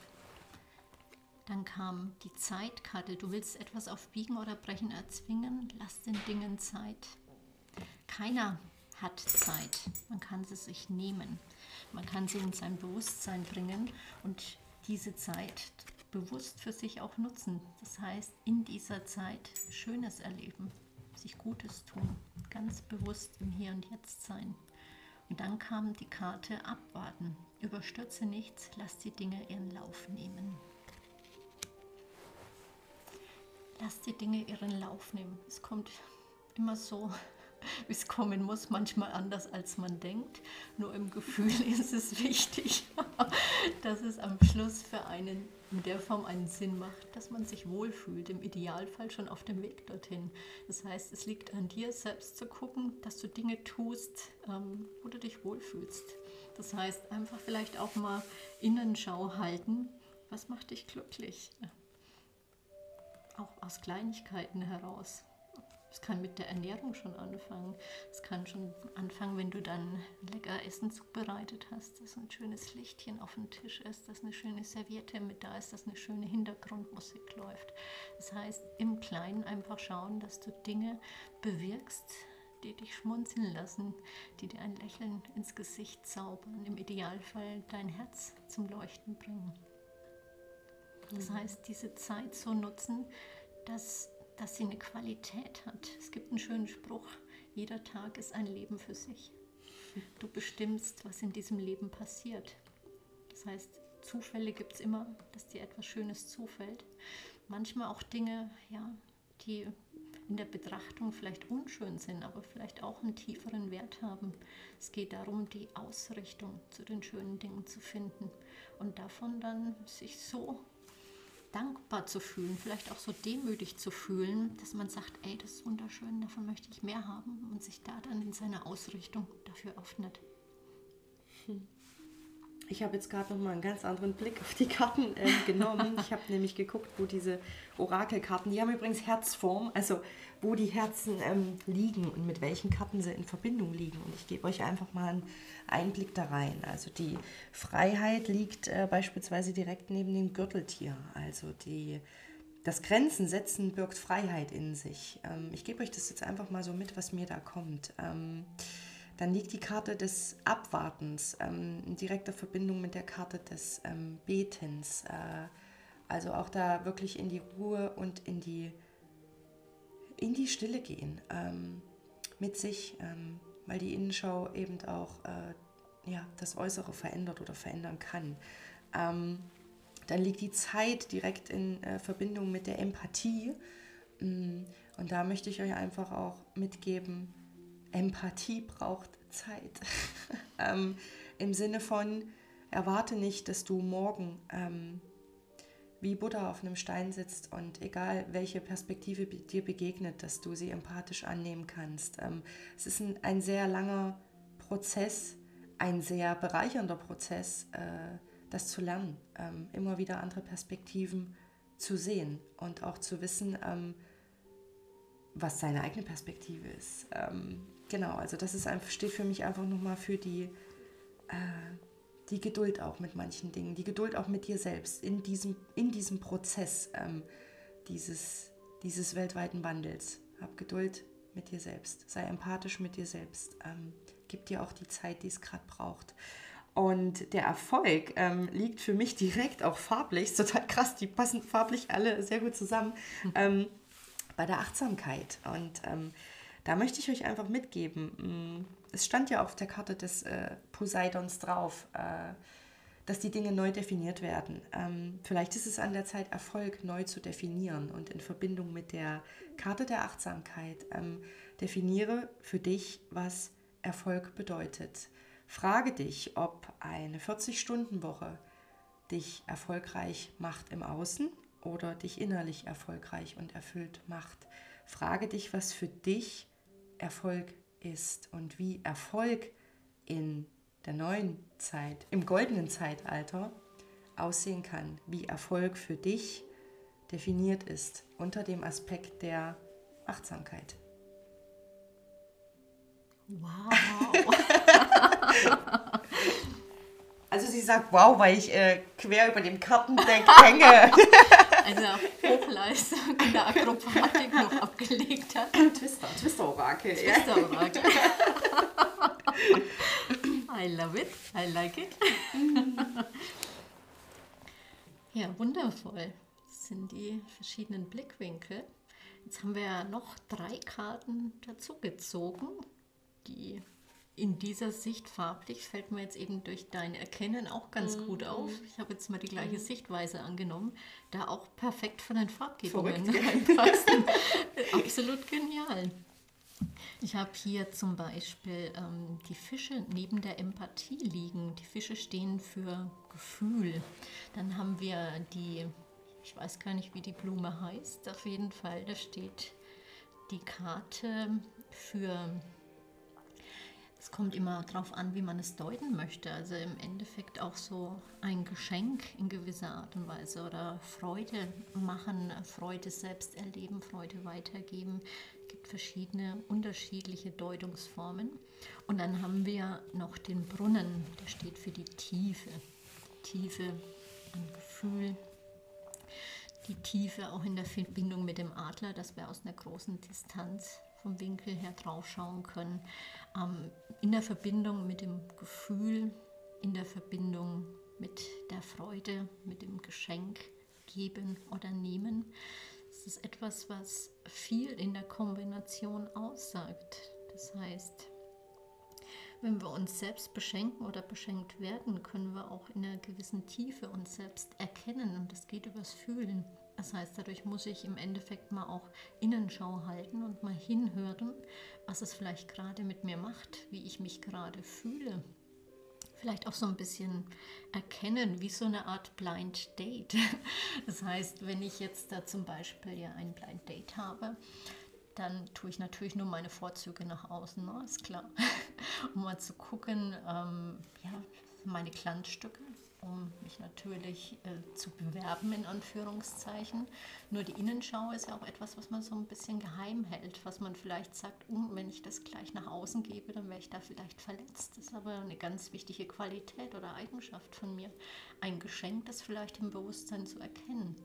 Dann kam die Zeitkarte. Du willst etwas auf Biegen oder Brechen erzwingen? Lass den Dingen Zeit. Keiner hat Zeit. Man kann sie sich nehmen. Man kann sie in sein Bewusstsein bringen und diese Zeit bewusst für sich auch nutzen. Das heißt, in dieser Zeit Schönes erleben, sich Gutes tun, ganz bewusst im Hier und Jetzt sein. Und dann kam die Karte Abwarten. Überstürze nichts, lass die Dinge ihren Lauf nehmen. Lass die Dinge ihren Lauf nehmen. Es kommt immer so wie es kommen muss, manchmal anders als man denkt. Nur im Gefühl ist es wichtig, dass es am Schluss für einen in der Form einen Sinn macht, dass man sich wohlfühlt, im Idealfall schon auf dem Weg dorthin. Das heißt, es liegt an dir selbst zu gucken, dass du Dinge tust, ähm, wo du dich wohlfühlst. Das heißt, einfach vielleicht auch mal Innenschau halten, was macht dich glücklich? Auch aus Kleinigkeiten heraus. Es kann mit der Ernährung schon anfangen. Es kann schon anfangen, wenn du dann lecker Essen zubereitet hast, dass ein schönes Lichtchen auf dem Tisch ist, dass eine schöne Serviette mit da ist, dass eine schöne Hintergrundmusik läuft. Das heißt, im Kleinen einfach schauen, dass du Dinge bewirkst, die dich schmunzeln lassen, die dir ein Lächeln ins Gesicht zaubern, im Idealfall dein Herz zum Leuchten bringen. Das mhm. heißt, diese Zeit so nutzen, dass dass sie eine Qualität hat. Es gibt einen schönen Spruch, jeder Tag ist ein Leben für sich. Du bestimmst, was in diesem Leben passiert. Das heißt, Zufälle gibt es immer, dass dir etwas Schönes zufällt. Manchmal auch Dinge, ja, die in der Betrachtung vielleicht unschön sind, aber vielleicht auch einen tieferen Wert haben. Es geht darum, die Ausrichtung zu den schönen Dingen zu finden und davon dann sich so dankbar zu fühlen, vielleicht auch so demütig zu fühlen, dass man sagt, ey, das ist wunderschön, davon möchte ich mehr haben und sich da dann in seiner Ausrichtung dafür öffnet. Hm. Ich habe jetzt gerade noch mal einen ganz anderen Blick auf die Karten äh, genommen. ich habe nämlich geguckt, wo diese Orakelkarten, die haben übrigens Herzform, also wo die Herzen ähm, liegen und mit welchen Karten sie in Verbindung liegen. Und ich gebe euch einfach mal einen Einblick da rein. Also die Freiheit liegt äh, beispielsweise direkt neben dem Gürteltier. Also die, das Grenzen setzen birgt Freiheit in sich. Ähm, ich gebe euch das jetzt einfach mal so mit, was mir da kommt. Ähm, dann liegt die Karte des Abwartens ähm, in direkter Verbindung mit der Karte des ähm, Betens. Äh, also auch da wirklich in die Ruhe und in die, in die Stille gehen ähm, mit sich, ähm, weil die Innenschau eben auch äh, ja, das Äußere verändert oder verändern kann. Ähm, dann liegt die Zeit direkt in äh, Verbindung mit der Empathie. Mm, und da möchte ich euch einfach auch mitgeben, Empathie braucht Zeit. ähm, Im Sinne von, erwarte nicht, dass du morgen ähm, wie Buddha auf einem Stein sitzt und egal welche Perspektive dir begegnet, dass du sie empathisch annehmen kannst. Ähm, es ist ein, ein, sehr langer Prozess, ein sehr bereichernder Prozess, äh, das zu lernen, ähm, immer wieder andere Perspektiven zu sehen und auch zu wissen, ähm, was seine eigene Perspektive ist. Ähm, genau, also das ist einfach, steht für mich einfach nochmal für die, äh, die Geduld auch mit manchen Dingen, die Geduld auch mit dir selbst in diesem, in diesem Prozess ähm, dieses, dieses weltweiten Wandels. Hab Geduld mit dir selbst, sei empathisch mit dir selbst, ähm, gib dir auch die Zeit, die es gerade braucht. Und der Erfolg ähm, liegt für mich direkt auch farblich, total krass, die passen farblich alle sehr gut zusammen, mhm. ähm, bei der Achtsamkeit. Und ähm, da möchte ich euch einfach mitgeben, mm, es stand ja auf der Karte des äh, Poseidons drauf, äh, dass die Dinge neu definiert werden. Ähm, vielleicht ist es an der Zeit, Erfolg neu zu definieren und in Verbindung mit der Karte der Achtsamkeit ähm, definiere für dich, was Erfolg bedeutet. Frage dich, ob eine 40-Stunden-Woche dich erfolgreich macht im Außen oder dich innerlich erfolgreich und erfüllt macht. Frage dich, was für dich Erfolg ist und wie Erfolg in der neuen Zeit, im goldenen Zeitalter aussehen kann, wie Erfolg für dich definiert ist unter dem Aspekt der Achtsamkeit. Wow. also sie sagt wow, weil ich äh, quer über dem Kartendeck hänge. Also Hochleistung in der Akrobatik noch abgelegt hat. Twister, Twister-Orakel. Twister-Orakel. I love it, I like it. ja, wundervoll. Das sind die verschiedenen Blickwinkel. Jetzt haben wir ja noch drei Karten dazu gezogen, die in dieser Sicht farblich fällt mir jetzt eben durch dein Erkennen auch ganz mhm. gut auf. Ich habe jetzt mal die gleiche mhm. Sichtweise angenommen, da auch perfekt von den Farbgebungen reinpassen. Absolut genial. Ich habe hier zum Beispiel ähm, die Fische neben der Empathie liegen. Die Fische stehen für Gefühl. Dann haben wir die, ich weiß gar nicht, wie die Blume heißt, auf jeden Fall, da steht die Karte für es kommt immer darauf an, wie man es deuten möchte. Also im Endeffekt auch so ein Geschenk in gewisser Art und Weise oder Freude machen, Freude selbst erleben, Freude weitergeben. Es gibt verschiedene unterschiedliche Deutungsformen. Und dann haben wir noch den Brunnen, der steht für die Tiefe. Tiefe an Gefühl, die Tiefe auch in der Verbindung mit dem Adler, dass wir aus einer großen Distanz vom Winkel her drauf schauen können in der Verbindung mit dem Gefühl, in der Verbindung mit der Freude, mit dem Geschenk geben oder nehmen. Es ist etwas, was viel in der Kombination aussagt. Das heißt, wenn wir uns selbst beschenken oder beschenkt werden, können wir auch in einer gewissen Tiefe uns selbst erkennen und das geht übers Fühlen. Das heißt, dadurch muss ich im Endeffekt mal auch Innenschau halten und mal hinhören, was es vielleicht gerade mit mir macht, wie ich mich gerade fühle. Vielleicht auch so ein bisschen erkennen, wie so eine Art Blind Date. Das heißt, wenn ich jetzt da zum Beispiel ja ein Blind Date habe, dann tue ich natürlich nur meine Vorzüge nach außen, ne? ist klar. um mal zu gucken, ähm, ja, meine Glanzstücke, um mich natürlich äh, zu bewerben, in Anführungszeichen. Nur die Innenschau ist ja auch etwas, was man so ein bisschen geheim hält, was man vielleicht sagt, uh, wenn ich das gleich nach außen gebe, dann wäre ich da vielleicht verletzt. Das ist aber eine ganz wichtige Qualität oder Eigenschaft von mir. Ein Geschenk, das vielleicht im Bewusstsein zu erkennen.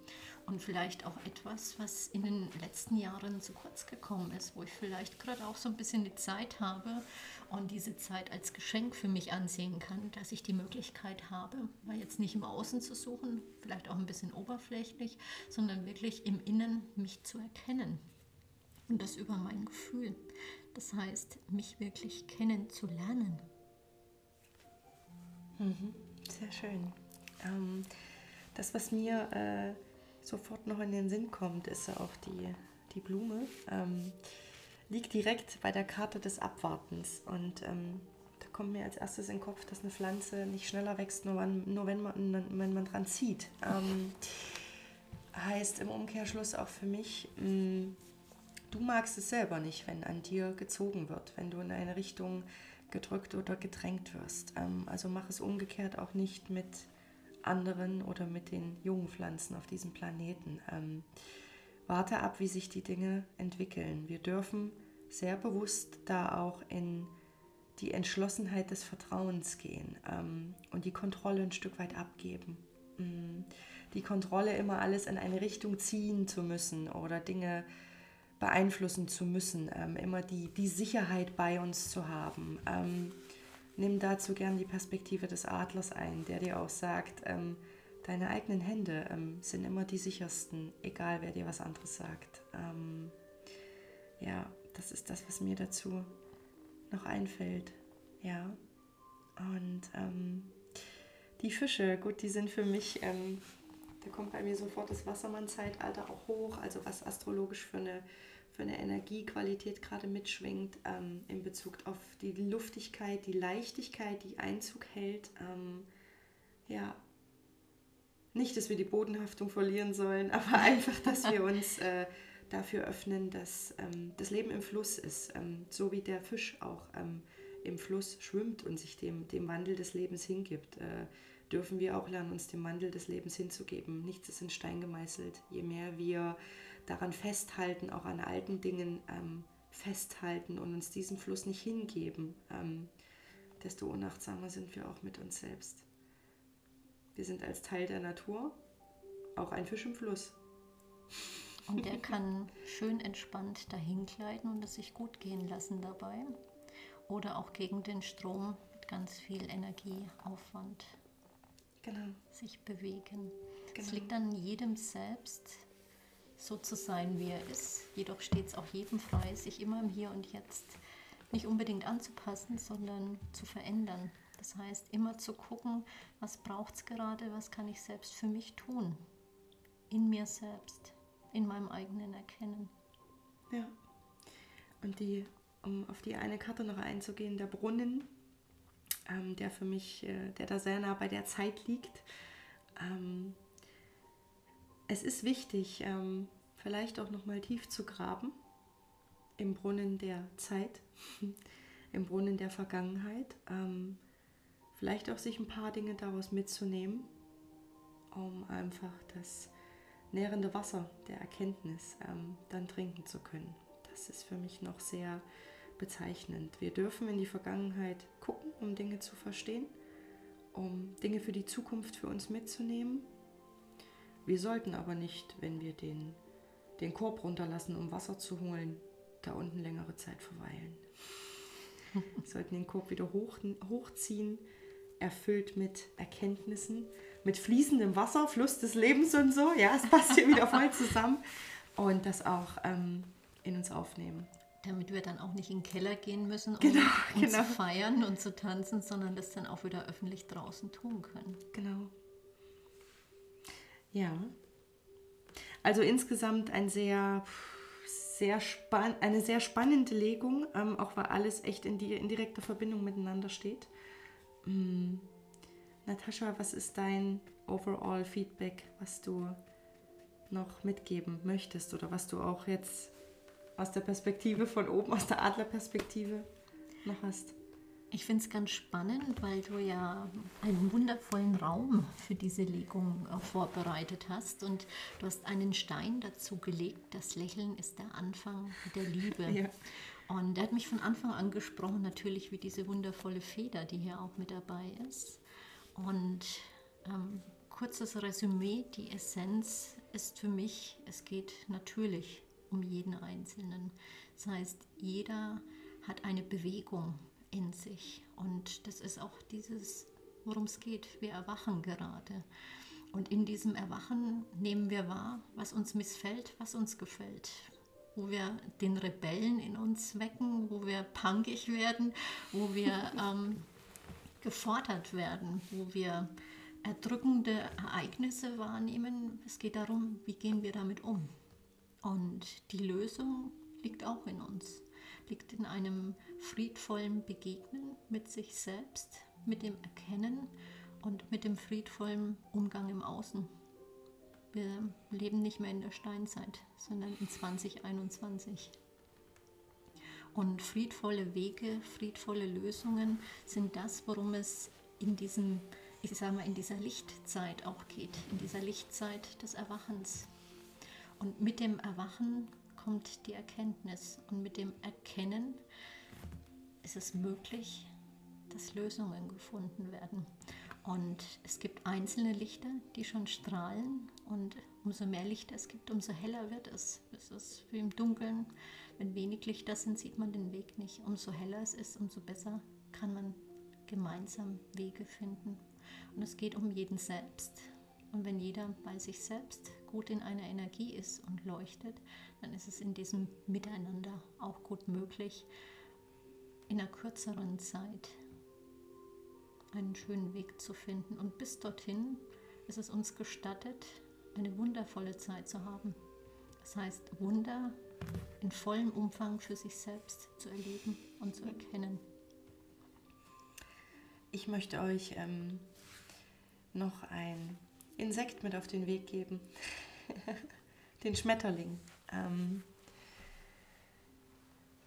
Und vielleicht auch etwas, was in den letzten Jahren zu kurz gekommen ist, wo ich vielleicht gerade auch so ein bisschen die Zeit habe, und diese Zeit als Geschenk für mich ansehen kann, dass ich die Möglichkeit habe, mal jetzt nicht im Außen zu suchen, vielleicht auch ein bisschen oberflächlich, sondern wirklich im Innen mich zu erkennen. Und das über mein Gefühl. Das heißt, mich wirklich kennenzulernen. Mhm, sehr schön. Ähm, das, was mir äh, sofort noch in den Sinn kommt, ist auch die, die Blume. Ähm, liegt direkt bei der Karte des Abwartens. Und ähm, da kommt mir als erstes in den Kopf, dass eine Pflanze nicht schneller wächst, nur, wann, nur wenn, man, wenn man dran zieht. Ähm, heißt im Umkehrschluss auch für mich, mh, mm, du magst es selber nicht, wenn an dir gezogen wird, wenn du in eine Richtung gedrückt oder gedrängt wirst. Ähm, also mach es umgekehrt auch nicht mit anderen oder mit den jungen Pflanzen auf diesem Planeten. Ähm, warte ab, wie sich die Dinge entwickeln. Wir dürfen sehr bewusst da auch in die Entschlossenheit des Vertrauens gehen ähm, und die Kontrolle ein Stück weit abgeben. Mm, die Kontrolle immer alles in eine Richtung ziehen zu müssen oder Dinge beeinflussen zu müssen, ähm, immer die, die Sicherheit bei uns zu haben. Ähm, nimm dazu gern die Perspektive des Adlers ein, der dir auch sagt, ähm, deine eigenen Hände ähm, sind immer die sichersten, egal wer dir was anderes sagt. Ähm, ja, das ist das, was mir dazu noch einfällt. Ja. Und ähm, die Fische, gut, die sind für mich, ähm, da kommt bei mir sofort das Wassermann-Zeitalter auch hoch, also was astrologisch für eine, für eine Energiequalität gerade mitschwingt ähm, in Bezug auf die Luftigkeit, die Leichtigkeit, die Einzug hält. Ähm, ja, nicht, dass wir die Bodenhaftung verlieren sollen, aber einfach, dass wir uns äh, dafür öffnen, dass ähm, das Leben im Fluss ist, ähm, so wie der Fisch auch ähm, im Fluss schwimmt und sich dem, dem Wandel des Lebens hingibt. Äh, dürfen wir auch lernen, uns dem Wandel des Lebens hinzugeben. Nichts ist in Stein gemeißelt. Je mehr wir daran festhalten, auch an alten Dingen ähm, festhalten und uns diesem Fluss nicht hingeben, ähm, desto unachtsamer sind wir auch mit uns selbst. Wir sind als Teil der Natur auch ein Fisch im Fluss. Und der kann schön entspannt dahin gleiten und es sich gut gehen lassen dabei. Oder auch gegen den Strom mit ganz viel Energieaufwand genau. sich bewegen. Genau. Es liegt an jedem selbst, so zu sein, wie er ist. Jedoch steht es auch jedem frei, sich immer im Hier und Jetzt nicht unbedingt anzupassen, sondern zu verändern. Das heißt, immer zu gucken, was braucht es gerade, was kann ich selbst für mich tun. In mir selbst, in meinem eigenen Erkennen. Ja. Und die um auf die eine Karte noch einzugehen, der Brunnen, ähm, der für mich, äh, der da sehr nah bei der Zeit liegt. Ähm, es ist wichtig, ähm, vielleicht auch noch mal tief zu graben im Brunnen der Zeit, im Brunnen der Vergangenheit. Ähm, vielleicht auch sich ein paar Dinge daraus mitzunehmen, um einfach das nährende Wasser der Erkenntnis ähm, dann trinken zu können. Das ist für mich noch sehr bezeichnend. Wir dürfen in die Vergangenheit gucken, um Dinge zu verstehen, um Dinge für die Zukunft für uns mitzunehmen. Wir sollten aber nicht, wenn wir den, den Korb runterlassen, um Wasser zu holen, da unten längere Zeit verweilen. Wir sollten den Korb wieder hoch, hochziehen, erfüllt mit Erkenntnissen, mit fließendem Wasser, Fluss des Lebens und so. Ja, es passt hier wieder voll zusammen. Und das auch ähm, in uns aufnehmen. Damit wir dann auch nicht in den Keller gehen müssen, um, Genau, um genau. zu feiern und zu tanzen, sondern das dann auch wieder öffentlich draußen tun können. Genau. Ja. Also insgesamt ein sehr, sehr spann eine sehr spannende Legung, ähm, auch weil alles echt in, die, in direkter Verbindung miteinander steht. Mm. Natascha, was ist dein overall Feedback, was du noch mitgeben möchtest oder was du auch jetzt aus der Perspektive von oben, aus der Adlerperspektive noch hast? Ich finde es ganz spannend, weil du ja einen wundervollen Raum für diese Legung äh, vorbereitet hast und du hast einen Stein dazu gelegt. Das Lächeln ist der Anfang der Liebe. Ja. Und er hat mich von Anfang an gesprochen, natürlich wie diese wundervolle Feder, die hier auch mit dabei ist. Und ähm, kurzes Resümee, die Essenz ist für mich, es geht natürlich um jeden Einzelnen. Das heißt, jeder hat eine Bewegung in sich. Und das ist auch dieses, worum es geht. Wir erwachen gerade. Und in diesem Erwachen nehmen wir wahr, was uns missfällt, was uns gefällt. Wo wir den Rebellen in uns wecken, wo wir punkig werden, wo wir ähm, gefordert werden, wo wir erdrückende Ereignisse wahrnehmen. Es geht darum, wie gehen wir damit um. Und die Lösung liegt auch in uns, liegt in einem friedvollen Begegnen mit sich selbst, mit dem Erkennen und mit dem friedvollen Umgang im Außen. Wir leben nicht mehr in der Steinzeit, sondern in 2021. Und friedvolle Wege, friedvolle Lösungen sind das, worum es in diesem, ich sage mal, in dieser Lichtzeit auch geht, in dieser Lichtzeit des Erwachens. Und mit dem Erwachen kommt die Erkenntnis und mit dem Erkennen ist es möglich, dass Lösungen gefunden werden. Und es gibt einzelne Lichter, die schon strahlen und umso mehr Lichter es gibt, umso heller wird es. Es ist wie im Dunkeln. Wenn wenig Lichter sind, sieht man den Weg nicht. Umso heller es ist, umso besser kann man gemeinsam Wege finden. Und es geht um jeden selbst. Und wenn jeder bei sich selbst gut in einer Energie ist und leuchtet, dann ist es in diesem Miteinander auch gut möglich, in einer kürzeren Zeit einen schönen Weg zu finden. Und bis dorthin ist es uns gestattet, eine wundervolle Zeit zu haben. Das heißt, Wunder in vollem Umfang für sich selbst zu erleben und zu erkennen. Ich möchte euch ähm, noch ein Insekt mit auf den Weg geben. den Schmetterling. Ähm,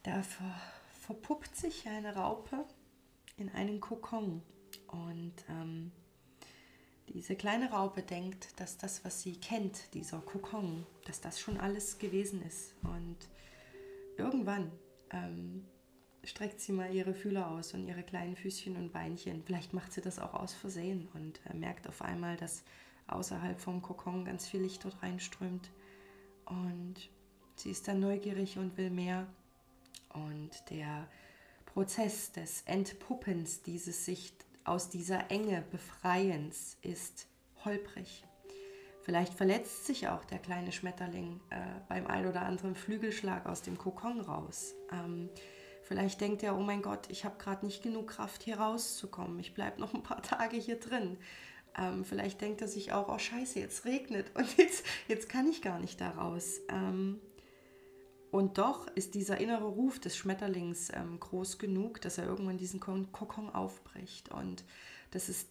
da ver verpuppt sich eine Raupe in einen Kokon. Und ähm, diese kleine Raupe denkt, dass das, was sie kennt, dieser Kokon, dass das schon alles gewesen ist. Und irgendwann ähm, streckt sie mal ihre Fühler aus und ihre kleinen Füßchen und Beinchen. Vielleicht macht sie das auch aus Versehen und äh, merkt auf einmal, dass außerhalb vom Kokon ganz viel Licht dort reinströmt. Und sie ist dann neugierig und will mehr. Und der Prozess des Entpuppens, dieses sich aus dieser Enge befreiens, ist holprig. Vielleicht verletzt sich auch der kleine Schmetterling äh, beim ein oder anderen Flügelschlag aus dem Kokon raus. Ähm, vielleicht denkt er, oh mein Gott, ich habe gerade nicht genug Kraft, hier rauszukommen. Ich bleibe noch ein paar Tage hier drin. Ähm, vielleicht denkt er sich auch, oh scheiße, jetzt regnet und jetzt, jetzt kann ich gar nicht da raus. Ähm, Und doch ist dieser innere Ruf des Schmetterlings ähm, groß genug, dass er irgendwann diesen Kokon aufbricht. Und das ist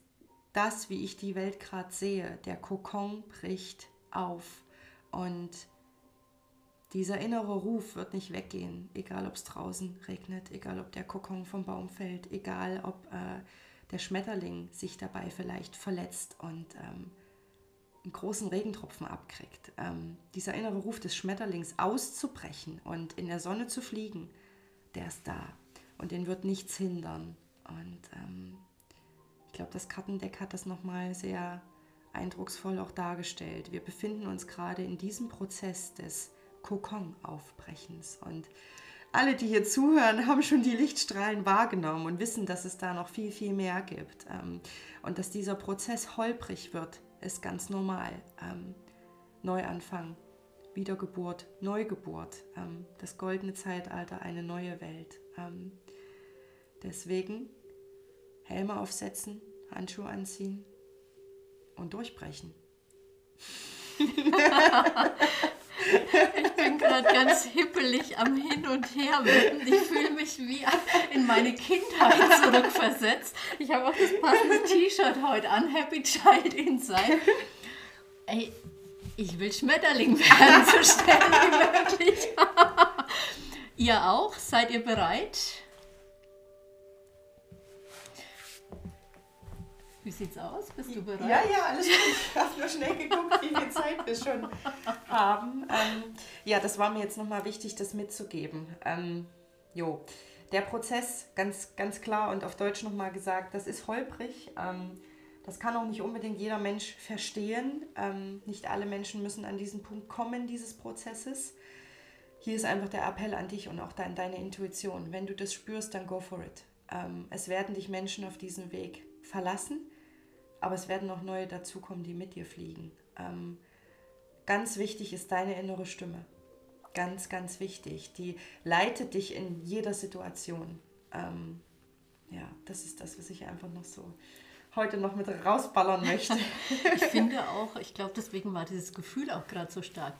das, wie ich die Welt gerade sehe. Der Kokon bricht auf. Und dieser innere Ruf wird nicht weggehen, egal ob es draußen regnet, egal ob der Kokon vom Baum fällt, egal ob äh, der Schmetterling sich dabei vielleicht verletzt und ähm, einen großen Regentropfen abkriegt. Ähm, dieser innere Ruf des Schmetterlings auszubrechen und in der Sonne zu fliegen, der ist da und den wird nichts hindern. Und ähm, ich glaube, das Kartendeck hat das nochmal sehr eindrucksvoll auch dargestellt. Wir befinden uns gerade in diesem Prozess des Kokon-Aufbrechens und alle, die hier zuhören, haben schon die Lichtstrahlen wahrgenommen und wissen, dass es da noch viel, viel mehr gibt. Ähm, und dass dieser Prozess holprig wird, ist ganz normal. Ähm, Neuanfang, Wiedergeburt, Neugeburt, ähm, das goldene Zeitalter, eine neue Welt. Deswegen Helme aufsetzen, Handschuhe anziehen und durchbrechen. Ich bin gerade ganz hippelig am Hin und Her. Ich fühle mich wie in meine Kindheit zurückversetzt. Ich habe auch das passende T-Shirt heute an, Happy Child Inside. Ey, ich will Schmetterling werden, so schnell wie möglich. ihr auch? Seid ihr bereit? Wie sieht's aus? Bist du bereit? Ja, ja, alles gut. Ich habe nur schnell geguckt, wie viel Zeit wir schon haben. Ähm, ja, das war mir jetzt nochmal wichtig, das mitzugeben. Ähm, jo, der Prozess, ganz, ganz klar und auf Deutsch nochmal gesagt, das ist holprig. Ähm, das kann auch nicht unbedingt jeder Mensch verstehen. Ähm, nicht alle Menschen müssen an diesen Punkt kommen dieses Prozesses. Hier ist einfach der Appell an dich und auch an deine Intuition. Wenn du das spürst, dann go for it. Ähm, es werden dich Menschen auf diesem Weg verlassen aber es werden noch neue dazukommen, die mit dir fliegen. Ähm, ganz wichtig ist deine innere Stimme. Ganz, ganz wichtig. Die leitet dich in jeder Situation. Ähm, ja, das ist das, was ich einfach noch so heute noch mit rausballern möchte. ich finde auch, ich glaube, deswegen war dieses Gefühl auch gerade so stark.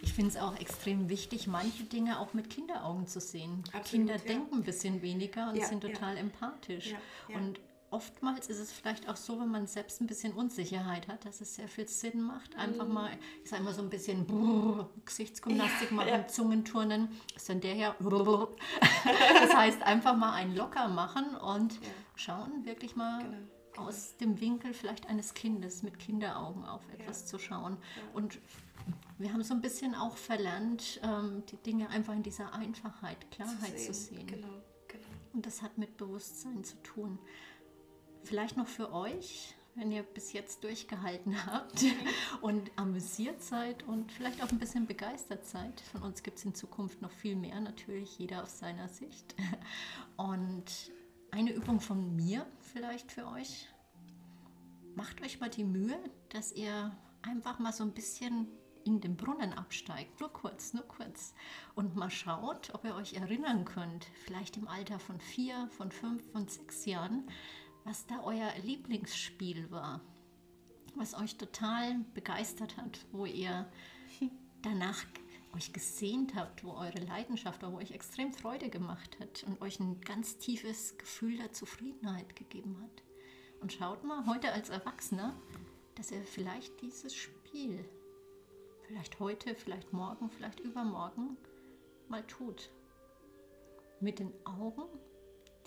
Ich finde es auch extrem wichtig, manche Dinge auch mit Kinderaugen zu sehen. Absolut, Kinder ja. denken ein bisschen weniger und ja, sind total ja. empathisch. Und oftmals ist es vielleicht auch so, wenn man selbst ein bisschen Unsicherheit hat, dass es sehr viel Sinn macht, einfach mhm. mal, ich sage mal so ein bisschen brrr, Gesichtsgymnastik ja, machen, ja. Zungenturnen, ist dann der hier. das heißt, einfach mal einen locker machen und ja. schauen, wirklich mal genau, genau. aus dem Winkel vielleicht eines Kindes mit Kinderaugen auf etwas zu schauen. Und wir haben so ein bisschen auch verlernt, ähm, die Dinge einfach in dieser Einfachheit, Klarheit zu sehen. Zu sehen. Genau, genau. Und das hat mit Bewusstsein zu tun. Vielleicht noch für euch, wenn ihr bis jetzt durchgehalten habt und amüsiert seid und vielleicht auch ein bisschen begeistert seid. Von uns gibt es in Zukunft noch viel mehr, natürlich jeder auf seiner Sicht. Und eine Übung von mir vielleicht für euch. Macht euch mal die Mühe, dass ihr einfach mal so ein bisschen in den Brunnen absteigt, nur kurz, nur kurz, und mal schaut, ob ihr euch erinnern könnt, vielleicht im Alter von vier, von fünf, von sechs Jahren, was da euer Lieblingsspiel war, was euch total begeistert hat, wo ihr danach euch gesehnt habt, wo eure Leidenschaft wo euch extrem Freude gemacht hat und euch ein ganz tiefes Gefühl der Zufriedenheit gegeben hat. Und schaut mal heute als Erwachsener, dass ihr vielleicht dieses Spiel, vielleicht heute, vielleicht morgen, vielleicht übermorgen, mal tut. Mit den Augen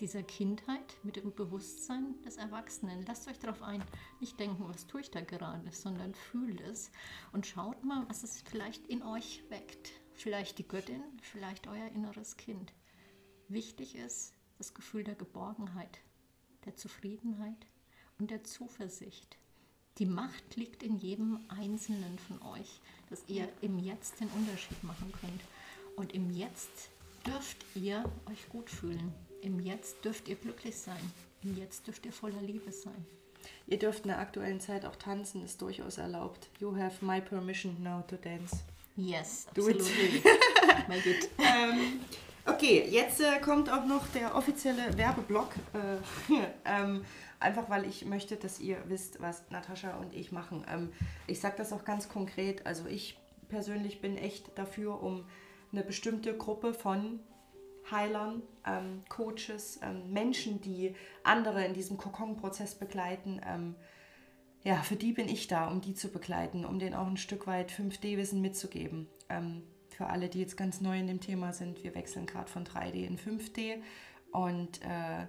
dieser Kindheit mit dem Bewusstsein des Erwachsenen. Lasst euch darauf ein, nicht denken, was tue ich da gerade, sondern fühlt es und schaut mal, was es vielleicht in euch weckt. Vielleicht die Göttin, vielleicht euer inneres Kind. Wichtig ist das Gefühl der Geborgenheit, der Zufriedenheit und der Zuversicht. Die Macht liegt in jedem Einzelnen von euch, dass ihr im Jetzt den Unterschied machen könnt. Und im Jetzt dürft ihr euch gut fühlen. Im Jetzt dürft ihr glücklich sein. Im Jetzt dürft ihr voller Liebe sein. Ihr dürft in der aktuellen Zeit auch tanzen, ist durchaus erlaubt. You have my permission now to dance. Yes, absolutely. Make it. ähm, okay, jetzt äh, kommt auch noch der offizielle Werbeblock. Äh, ähm, einfach weil ich möchte, dass ihr wisst, was Natascha und ich machen. Ähm, ich sage das auch ganz konkret. Also ich persönlich bin echt dafür, um eine bestimmte Gruppe von Heilern, ähm, Coaches, ähm, Menschen, die andere in diesem Kokon-Prozess begleiten. Ähm, ja, für die bin ich da, um die zu begleiten, um denen auch ein Stück weit 5D-Wissen mitzugeben. Ähm, für alle, die jetzt ganz neu in dem Thema sind, wir wechseln gerade von 3D in 5D und äh,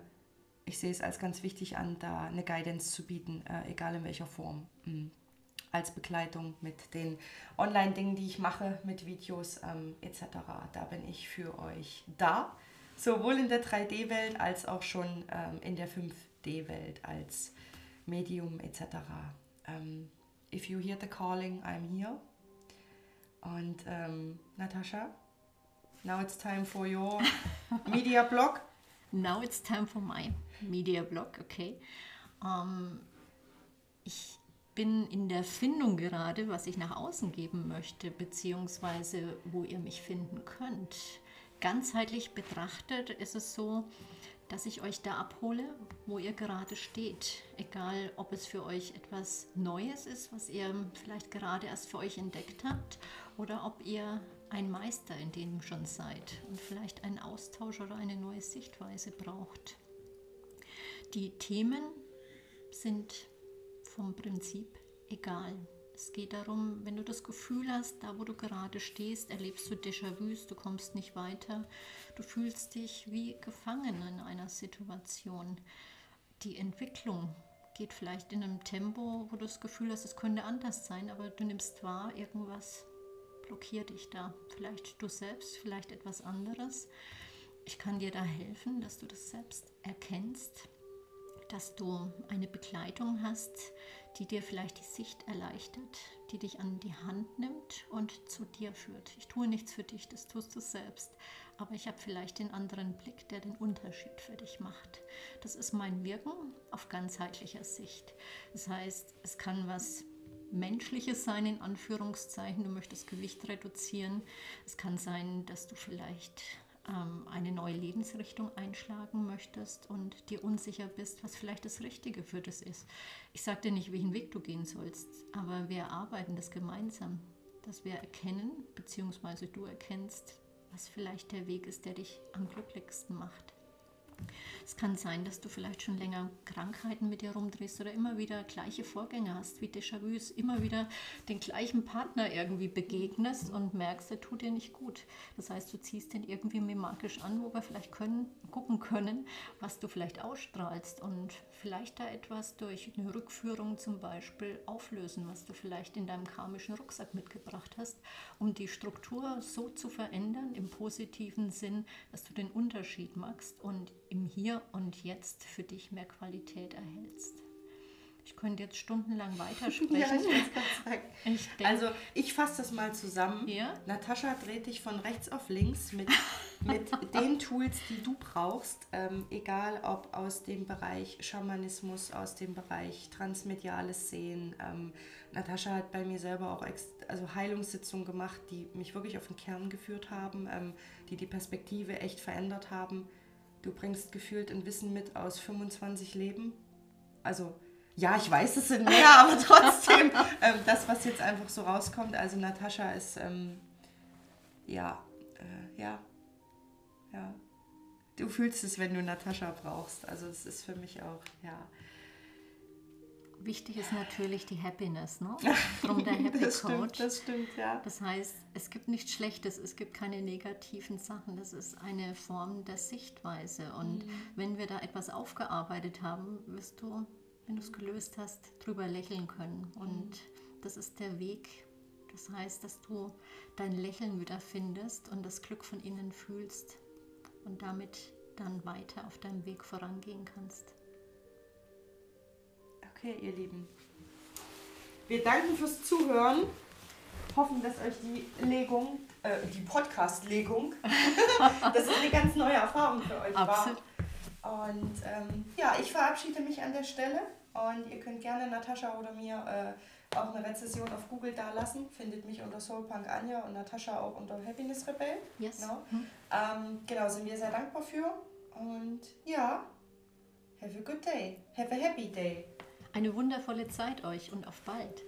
ich sehe es als ganz wichtig an, da eine Guidance zu bieten, äh, egal in welcher Form. Mhm. Als Begleitung mit den Online-Dingen, die ich mache, mit Videos ähm, etc. Da bin ich für euch da, sowohl in der 3D-Welt als auch schon ähm, in der 5D-Welt als Medium etc. Ähm, if you hear the calling, I'm here. Und ähm, Natascha, now it's time for your media blog. Now it's time for my media blog, okay. Um, ich bin in der Findung gerade, was ich nach außen geben möchte, beziehungsweise wo ihr mich finden könnt. Ganzheitlich betrachtet ist es so, dass ich euch da abhole, wo ihr gerade steht. Egal, ob es für euch etwas Neues ist, was ihr vielleicht gerade erst für euch entdeckt habt, oder ob ihr ein Meister in dem schon seid und vielleicht einen Austausch oder eine neue Sichtweise braucht. Die Themen sind vom Prinzip egal. Es geht darum, wenn du das Gefühl hast, da wo du gerade stehst, erlebst du Déjà-vus, du kommst nicht weiter, du fühlst dich wie gefangen in einer Situation. Die Entwicklung geht vielleicht in einem Tempo, wo du das Gefühl hast, es könnte anders sein, aber du nimmst wahr, irgendwas blockiert dich da. Vielleicht du selbst, vielleicht etwas anderes. Ich kann dir da helfen, dass du das selbst erkennst, dass du eine Begleitung hast, die dir vielleicht die Sicht erleichtert, die dich an die Hand nimmt und zu dir führt. Ich tue nichts für dich, das tust du selbst, aber ich habe vielleicht den anderen Blick, der den Unterschied für dich macht. Das ist mein Wirken auf ganzheitlicher Sicht. Das heißt, es kann was Menschliches sein, in Anführungszeichen. Du möchtest Gewicht reduzieren. Es kann sein, dass du vielleicht eine neue Lebensrichtung einschlagen möchtest und dir unsicher bist, was vielleicht das Richtige für das ist. Ich sage dir nicht, welchen Weg du gehen sollst, aber wir arbeiten das gemeinsam, dass wir erkennen, beziehungsweise du erkennst, was vielleicht der Weg ist, der dich am glücklichsten macht. Es kann sein, dass du vielleicht schon länger Krankheiten mit dir rumdrehst oder immer wieder gleiche Vorgänge hast, wie Déjà-vus, immer wieder den gleichen Partner irgendwie begegnest und merkst, er tut dir nicht gut. Das heißt, du ziehst den irgendwie mimatisch an, wo wir vielleicht können, gucken können, was du vielleicht ausstrahlst und vielleicht da etwas durch eine Rückführung zum Beispiel auflösen, was du vielleicht in deinem karmischen Rucksack mitgebracht hast, um die Struktur so zu verändern im positiven Sinn, dass du den Unterschied machst und im Hier und Jetzt für dich mehr Qualität erhältst. Ich könnte jetzt stundenlang weitersprechen. ja, ich ich denk, also ich fasse das mal zusammen. Ja? Natascha dreht dich von rechts auf links mit, mit den Tools, die du brauchst, ähm, egal ob aus dem Bereich Schamanismus, aus dem Bereich transmediales Sehen. Ähm, Natascha hat bei mir selber auch also Heilungssitzungen gemacht, die mich wirklich auf den Kern geführt haben, ähm, die die Perspektive echt verändert haben Du bringst gefühlt ein Wissen mit aus 25 Leben. Also, ja, ich weiß, es sind mehr, aber trotzdem, ähm, das, was jetzt einfach so rauskommt. Also, Natascha ist, ähm, ja, äh, ja, ja. Du fühlst es, wenn du Natascha brauchst. Also, es ist für mich auch, ja Wichtig ist natürlich die Happiness, ne? Drum der Happy das Coach. Stimmt, das stimmt, ja. Das heißt, es gibt nichts Schlechtes, es gibt keine negativen Sachen. Das ist eine Form der Sichtweise. Und mhm. wenn wir da etwas aufgearbeitet haben, wirst du, wenn du es gelöst hast, drüber lächeln können. Und mhm. das ist der Weg. Das heißt, dass du dein Lächeln wiederfindest und das Glück von innen fühlst und damit dann weiter auf deinem Weg vorangehen kannst. Okay, ihr Lieben. Wir danken fürs Zuhören. Hoffen, dass euch die Legung, äh, die Podcast-Legung, das ist eine ganz neue Erfahrung für euch Absolut. war. Und ähm, ja, ich verabschiede mich an der Stelle und ihr könnt gerne Natascha oder mir äh, auch eine Rezession auf Google da lassen. Findet mich unter Soulpunk Anja und Natascha auch unter Happiness Rebell. Yes. Genau. Hm. Ähm, genau, sind wir sehr dankbar für. Und ja, have a good day. Have a happy day. Eine wundervolle Zeit euch und auf bald.